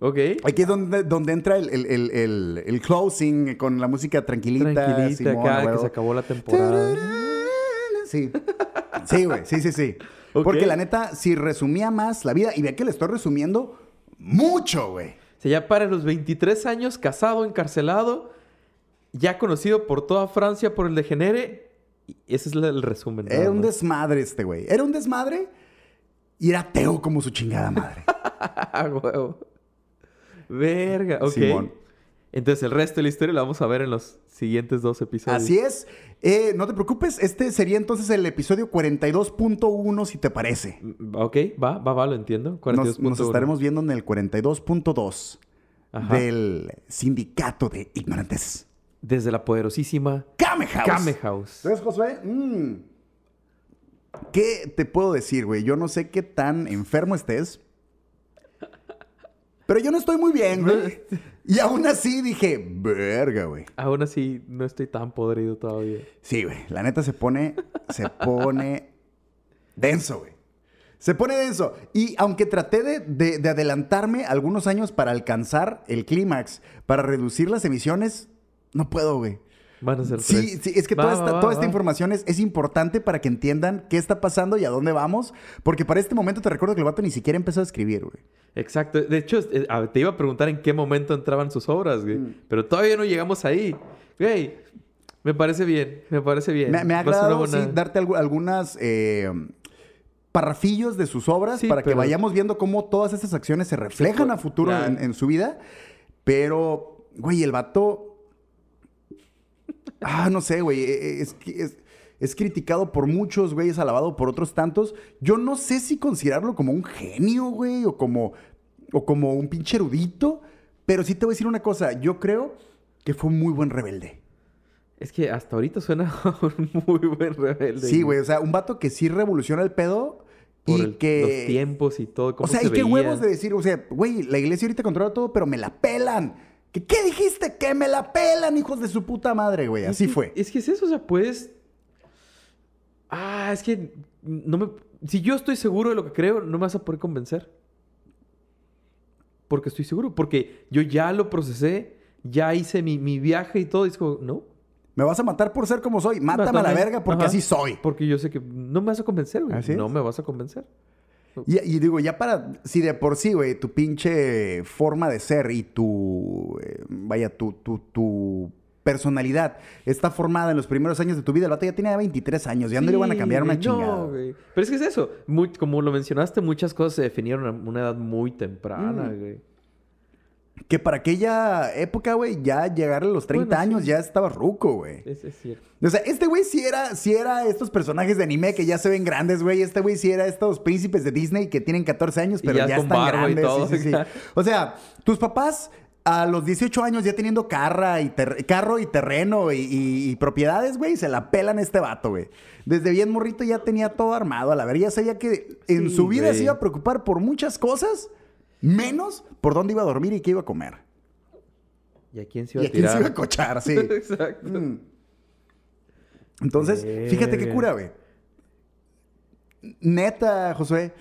¿Ok? Aquí es donde, donde entra el, el- el- el- el closing con la música tranquilita. Tranquilita Simón, acá, que se acabó la temporada. Sí. Sí, güey. Sí, sí, sí. Porque la neta, si resumía más la vida, y ve que le estoy resumiendo mucho, güey. Sea, ya para los 23 años, casado, encarcelado, ya conocido por toda Francia por el degenere. y Ese es el resumen. Era un desmadre este güey. Era un desmadre y era ateo como su chingada madre. [LAUGHS] Huevo. Verga, ok. Simón. Entonces el resto de la historia la vamos a ver en los siguientes dos episodios. Así es. Eh, no te preocupes, este sería entonces el episodio 42.1 si te parece. Mm, Ok, va, va, va, lo entiendo. Nos, 42.1. nos estaremos viendo en el 42.2 Ajá. del Sindicato de Ignorantes. Desde la poderosísima Kame House. Kame House. ¿Sabes, Josué? Mm. ¿Qué te puedo decir, güey? Yo no sé qué tan enfermo estés. Pero yo no estoy muy bien, güey. Y aún así dije, verga, güey. Aún así, no estoy tan podrido todavía. Sí, güey. La neta se pone, se pone denso, güey. Se pone denso. Y aunque traté de, de- de adelantarme algunos años para alcanzar el clímax, para reducir las emisiones, no puedo, güey. Van a ser Sí, tres. sí, es que Va, toda, esta, va, toda esta va. información es, es importante para que entiendan qué está pasando y a dónde vamos. Porque para este momento te recuerdo que el vato ni siquiera empezó a escribir, güey. Exacto. De hecho, eh, te iba a preguntar en qué momento entraban sus obras, güey. Mm. Pero todavía no llegamos ahí. Güey, me parece bien. Me parece bien. Me, me ha agradado, buena- sí, darte algu- algunas eh, parrafillos de sus obras Sí, para que vayamos viendo cómo todas estas acciones se reflejan Sí, a futuro en, en su vida. Pero, güey, el vato... Ah, no sé, güey. eh, Es, que es, es criticado por muchos, güey. Es alabado por otros tantos. Yo no sé si considerarlo como un genio, güey. O como, o como un pinche erudito. Pero sí te voy a decir una cosa. Yo creo que fue un muy buen rebelde. Es que hasta ahorita suena [LAUGHS] un muy buen rebelde. Sí, güey. O sea, un vato que sí revoluciona el pedo. Por y el- que... los tiempos y todo. O sea, se y qué veía. huevos de decir, o sea, güey, la iglesia ahorita controla todo, pero me la pelan. ¿Qué, qué dijiste? Que me la pelan, hijos de su puta madre, güey. Así Es que- fue. Es que es eso, o sea, puedes. Ah, es que no me. Si yo estoy seguro de lo que creo, no me vas a poder convencer. Porque estoy seguro. Porque yo ya lo procesé, ya hice mi, mi viaje y todo. Y es como, no. Me vas a matar por ser como soy. Mátame a la verga porque Ajá. así soy. Porque yo sé que no me vas a convencer, güey. Así es. No me vas a convencer. Y, y digo, ya para, si de por sí, güey, tu pinche forma de ser y tu, eh, vaya, tu, tu, tu personalidad está formada en los primeros años de tu vida. El vato ya tenía 23 años, ya no le iban a cambiar una Sí, chingada. No, güey. Pero es que es eso. Muy- como lo mencionaste, muchas cosas se definieron a una edad muy temprana, Mm. güey. Que para aquella época, güey, ya llegar a los 30 Bueno, sí. años ya estaba ruco, güey. Es, es cierto. O sea, este güey sí era, sí era estos personajes de anime que ya se ven grandes, güey. Este güey sí era estos príncipes de Disney que tienen 14 años, Y pero ya están grandes. todo, sí, sí, sí. ya. O sea, tus papás a los 18 años ya teniendo carra y ter- carro y terreno y, y- y propiedades, güey, se la pelan este vato, güey. Desde bien morrito ya tenía todo armado. A la verga ya sabía que en su vida se iba a preocupar por muchas cosas, menos por dónde iba a dormir y qué iba a comer. ¿Y a quién se iba Y a a quién se iba a cochar, sí. [LAUGHS] Exacto. Mm. Entonces, fíjate qué cura, güey. Neta, Josué.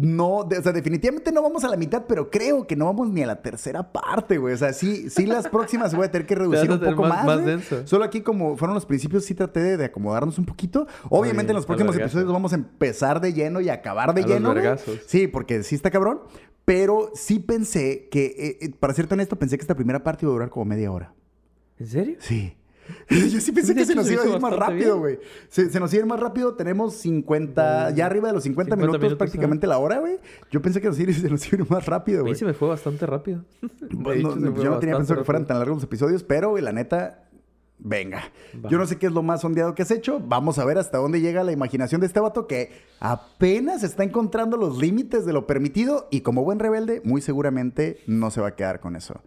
No, de- o sea, definitivamente no vamos a la mitad, pero creo que no vamos ni a la tercera parte, güey. O sea, sí, sí las próximas voy a tener que reducir un poco más- más. denso. Solo aquí, como fueron los principios, sí traté de, acomodarnos un poquito. Obviamente, en los próximos episodios vamos a empezar de lleno y acabar de A lleno. Sí, porque sí está cabrón. Pero sí pensé que, eh, eh, para serte honesto, pensé que esta primera parte iba a durar como media hora. ¿En serio? Sí. [LAUGHS] Yo sí pensé De que se nos iba a ir más rápido, güey. Se, se nos iba a ir más rápido. Tenemos 50, ya arriba de los 50, 50 minutos, minutos, prácticamente la hora, güey. Yo pensé que nos iba- [LAUGHS] se nos iba a ir más rápido, A mí güey. se me fue bastante rápido. [LAUGHS] Hecho, yo no tenía pensado que fueran tan largos los episodios, pero, güey, la neta, venga. Va. Yo no sé qué es lo más sondeado que has hecho. Vamos a ver hasta dónde llega la imaginación de este vato que apenas está encontrando los límites de lo permitido y como buen rebelde, muy seguramente no se va a quedar con eso.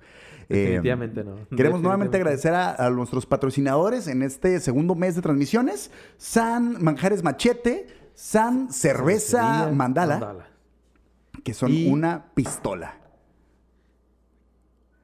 Eh, Definitivamente no. [LAUGHS] Queremos nuevamente agradecer a, a nuestros patrocinadores en este segundo mes de transmisiones. San Manjares Machete, San Cerveza Mandala, que son Y- una pistola.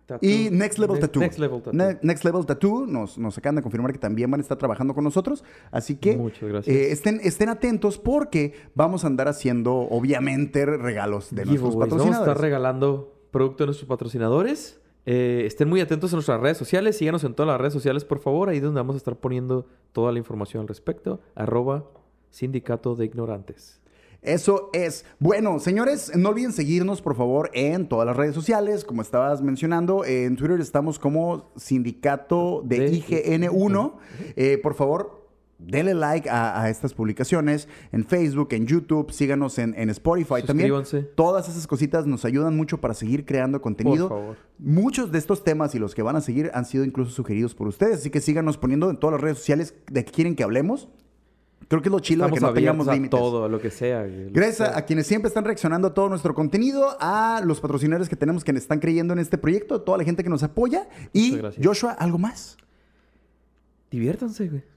Tattoo. Y Next Level Tattoo. Next Level Tattoo. Ne- Next Level Tattoo nos, nos acaban de confirmar que también van a estar trabajando con nosotros. Así que Muchas gracias. eh, estén, estén atentos porque vamos a andar haciendo, obviamente, regalos de nuestros Giveaways. Vamos a patrocinadores. estar regalando producto de nuestros patrocinadores. Eh, estén muy atentos a nuestras redes sociales. Síganos en todas las redes sociales, por favor. Ahí es donde vamos a estar poniendo toda la información al respecto. Arroba Sindicato de Ignorantes. Eso es. Bueno, señores, no olviden seguirnos, por favor, en todas las redes sociales. Como estabas mencionando, en Twitter estamos como Sindicato de De- IGN1. Eh, por favor, denle like a, a estas publicaciones en Facebook, en YouTube, síganos en, en Spotify también. Todas esas cositas nos ayudan mucho para seguir creando contenido. Por favor. Muchos de estos temas y los que van a seguir han sido incluso sugeridos por ustedes, así que síganos poniendo en todas las redes sociales de que quieren que hablemos. Creo que es lo chido de que no tengamos límites. todo, lo que sea. lo Gracias a, sea. a quienes siempre están reaccionando a todo nuestro contenido, a los patrocinadores que tenemos que están creyendo en este proyecto, a toda la gente que nos apoya. Y. Joshua, ¿algo más? Diviértanse, güey.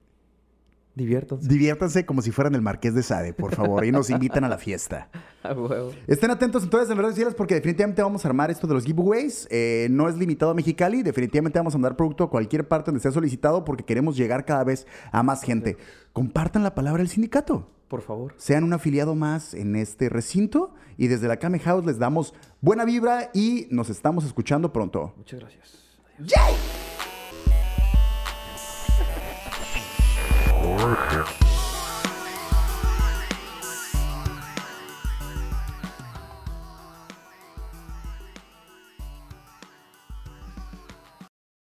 Diviértanse. Diviértanse como si fueran el Marqués de Sade, por favor, y nos invitan a la fiesta. [LAUGHS] A huevo. Estén atentos entonces en las redes sociales porque definitivamente vamos a armar esto de los giveaways. Eh, no es limitado a Mexicali, definitivamente vamos a mandar producto a cualquier parte donde sea solicitado porque queremos llegar cada vez a más gente. Compartan la palabra del sindicato. Por favor. sean un afiliado más en este recinto y desde la Kame House les damos buena vibra y nos estamos escuchando pronto. Muchas gracias. Adiós. ¡Yay! Warrior.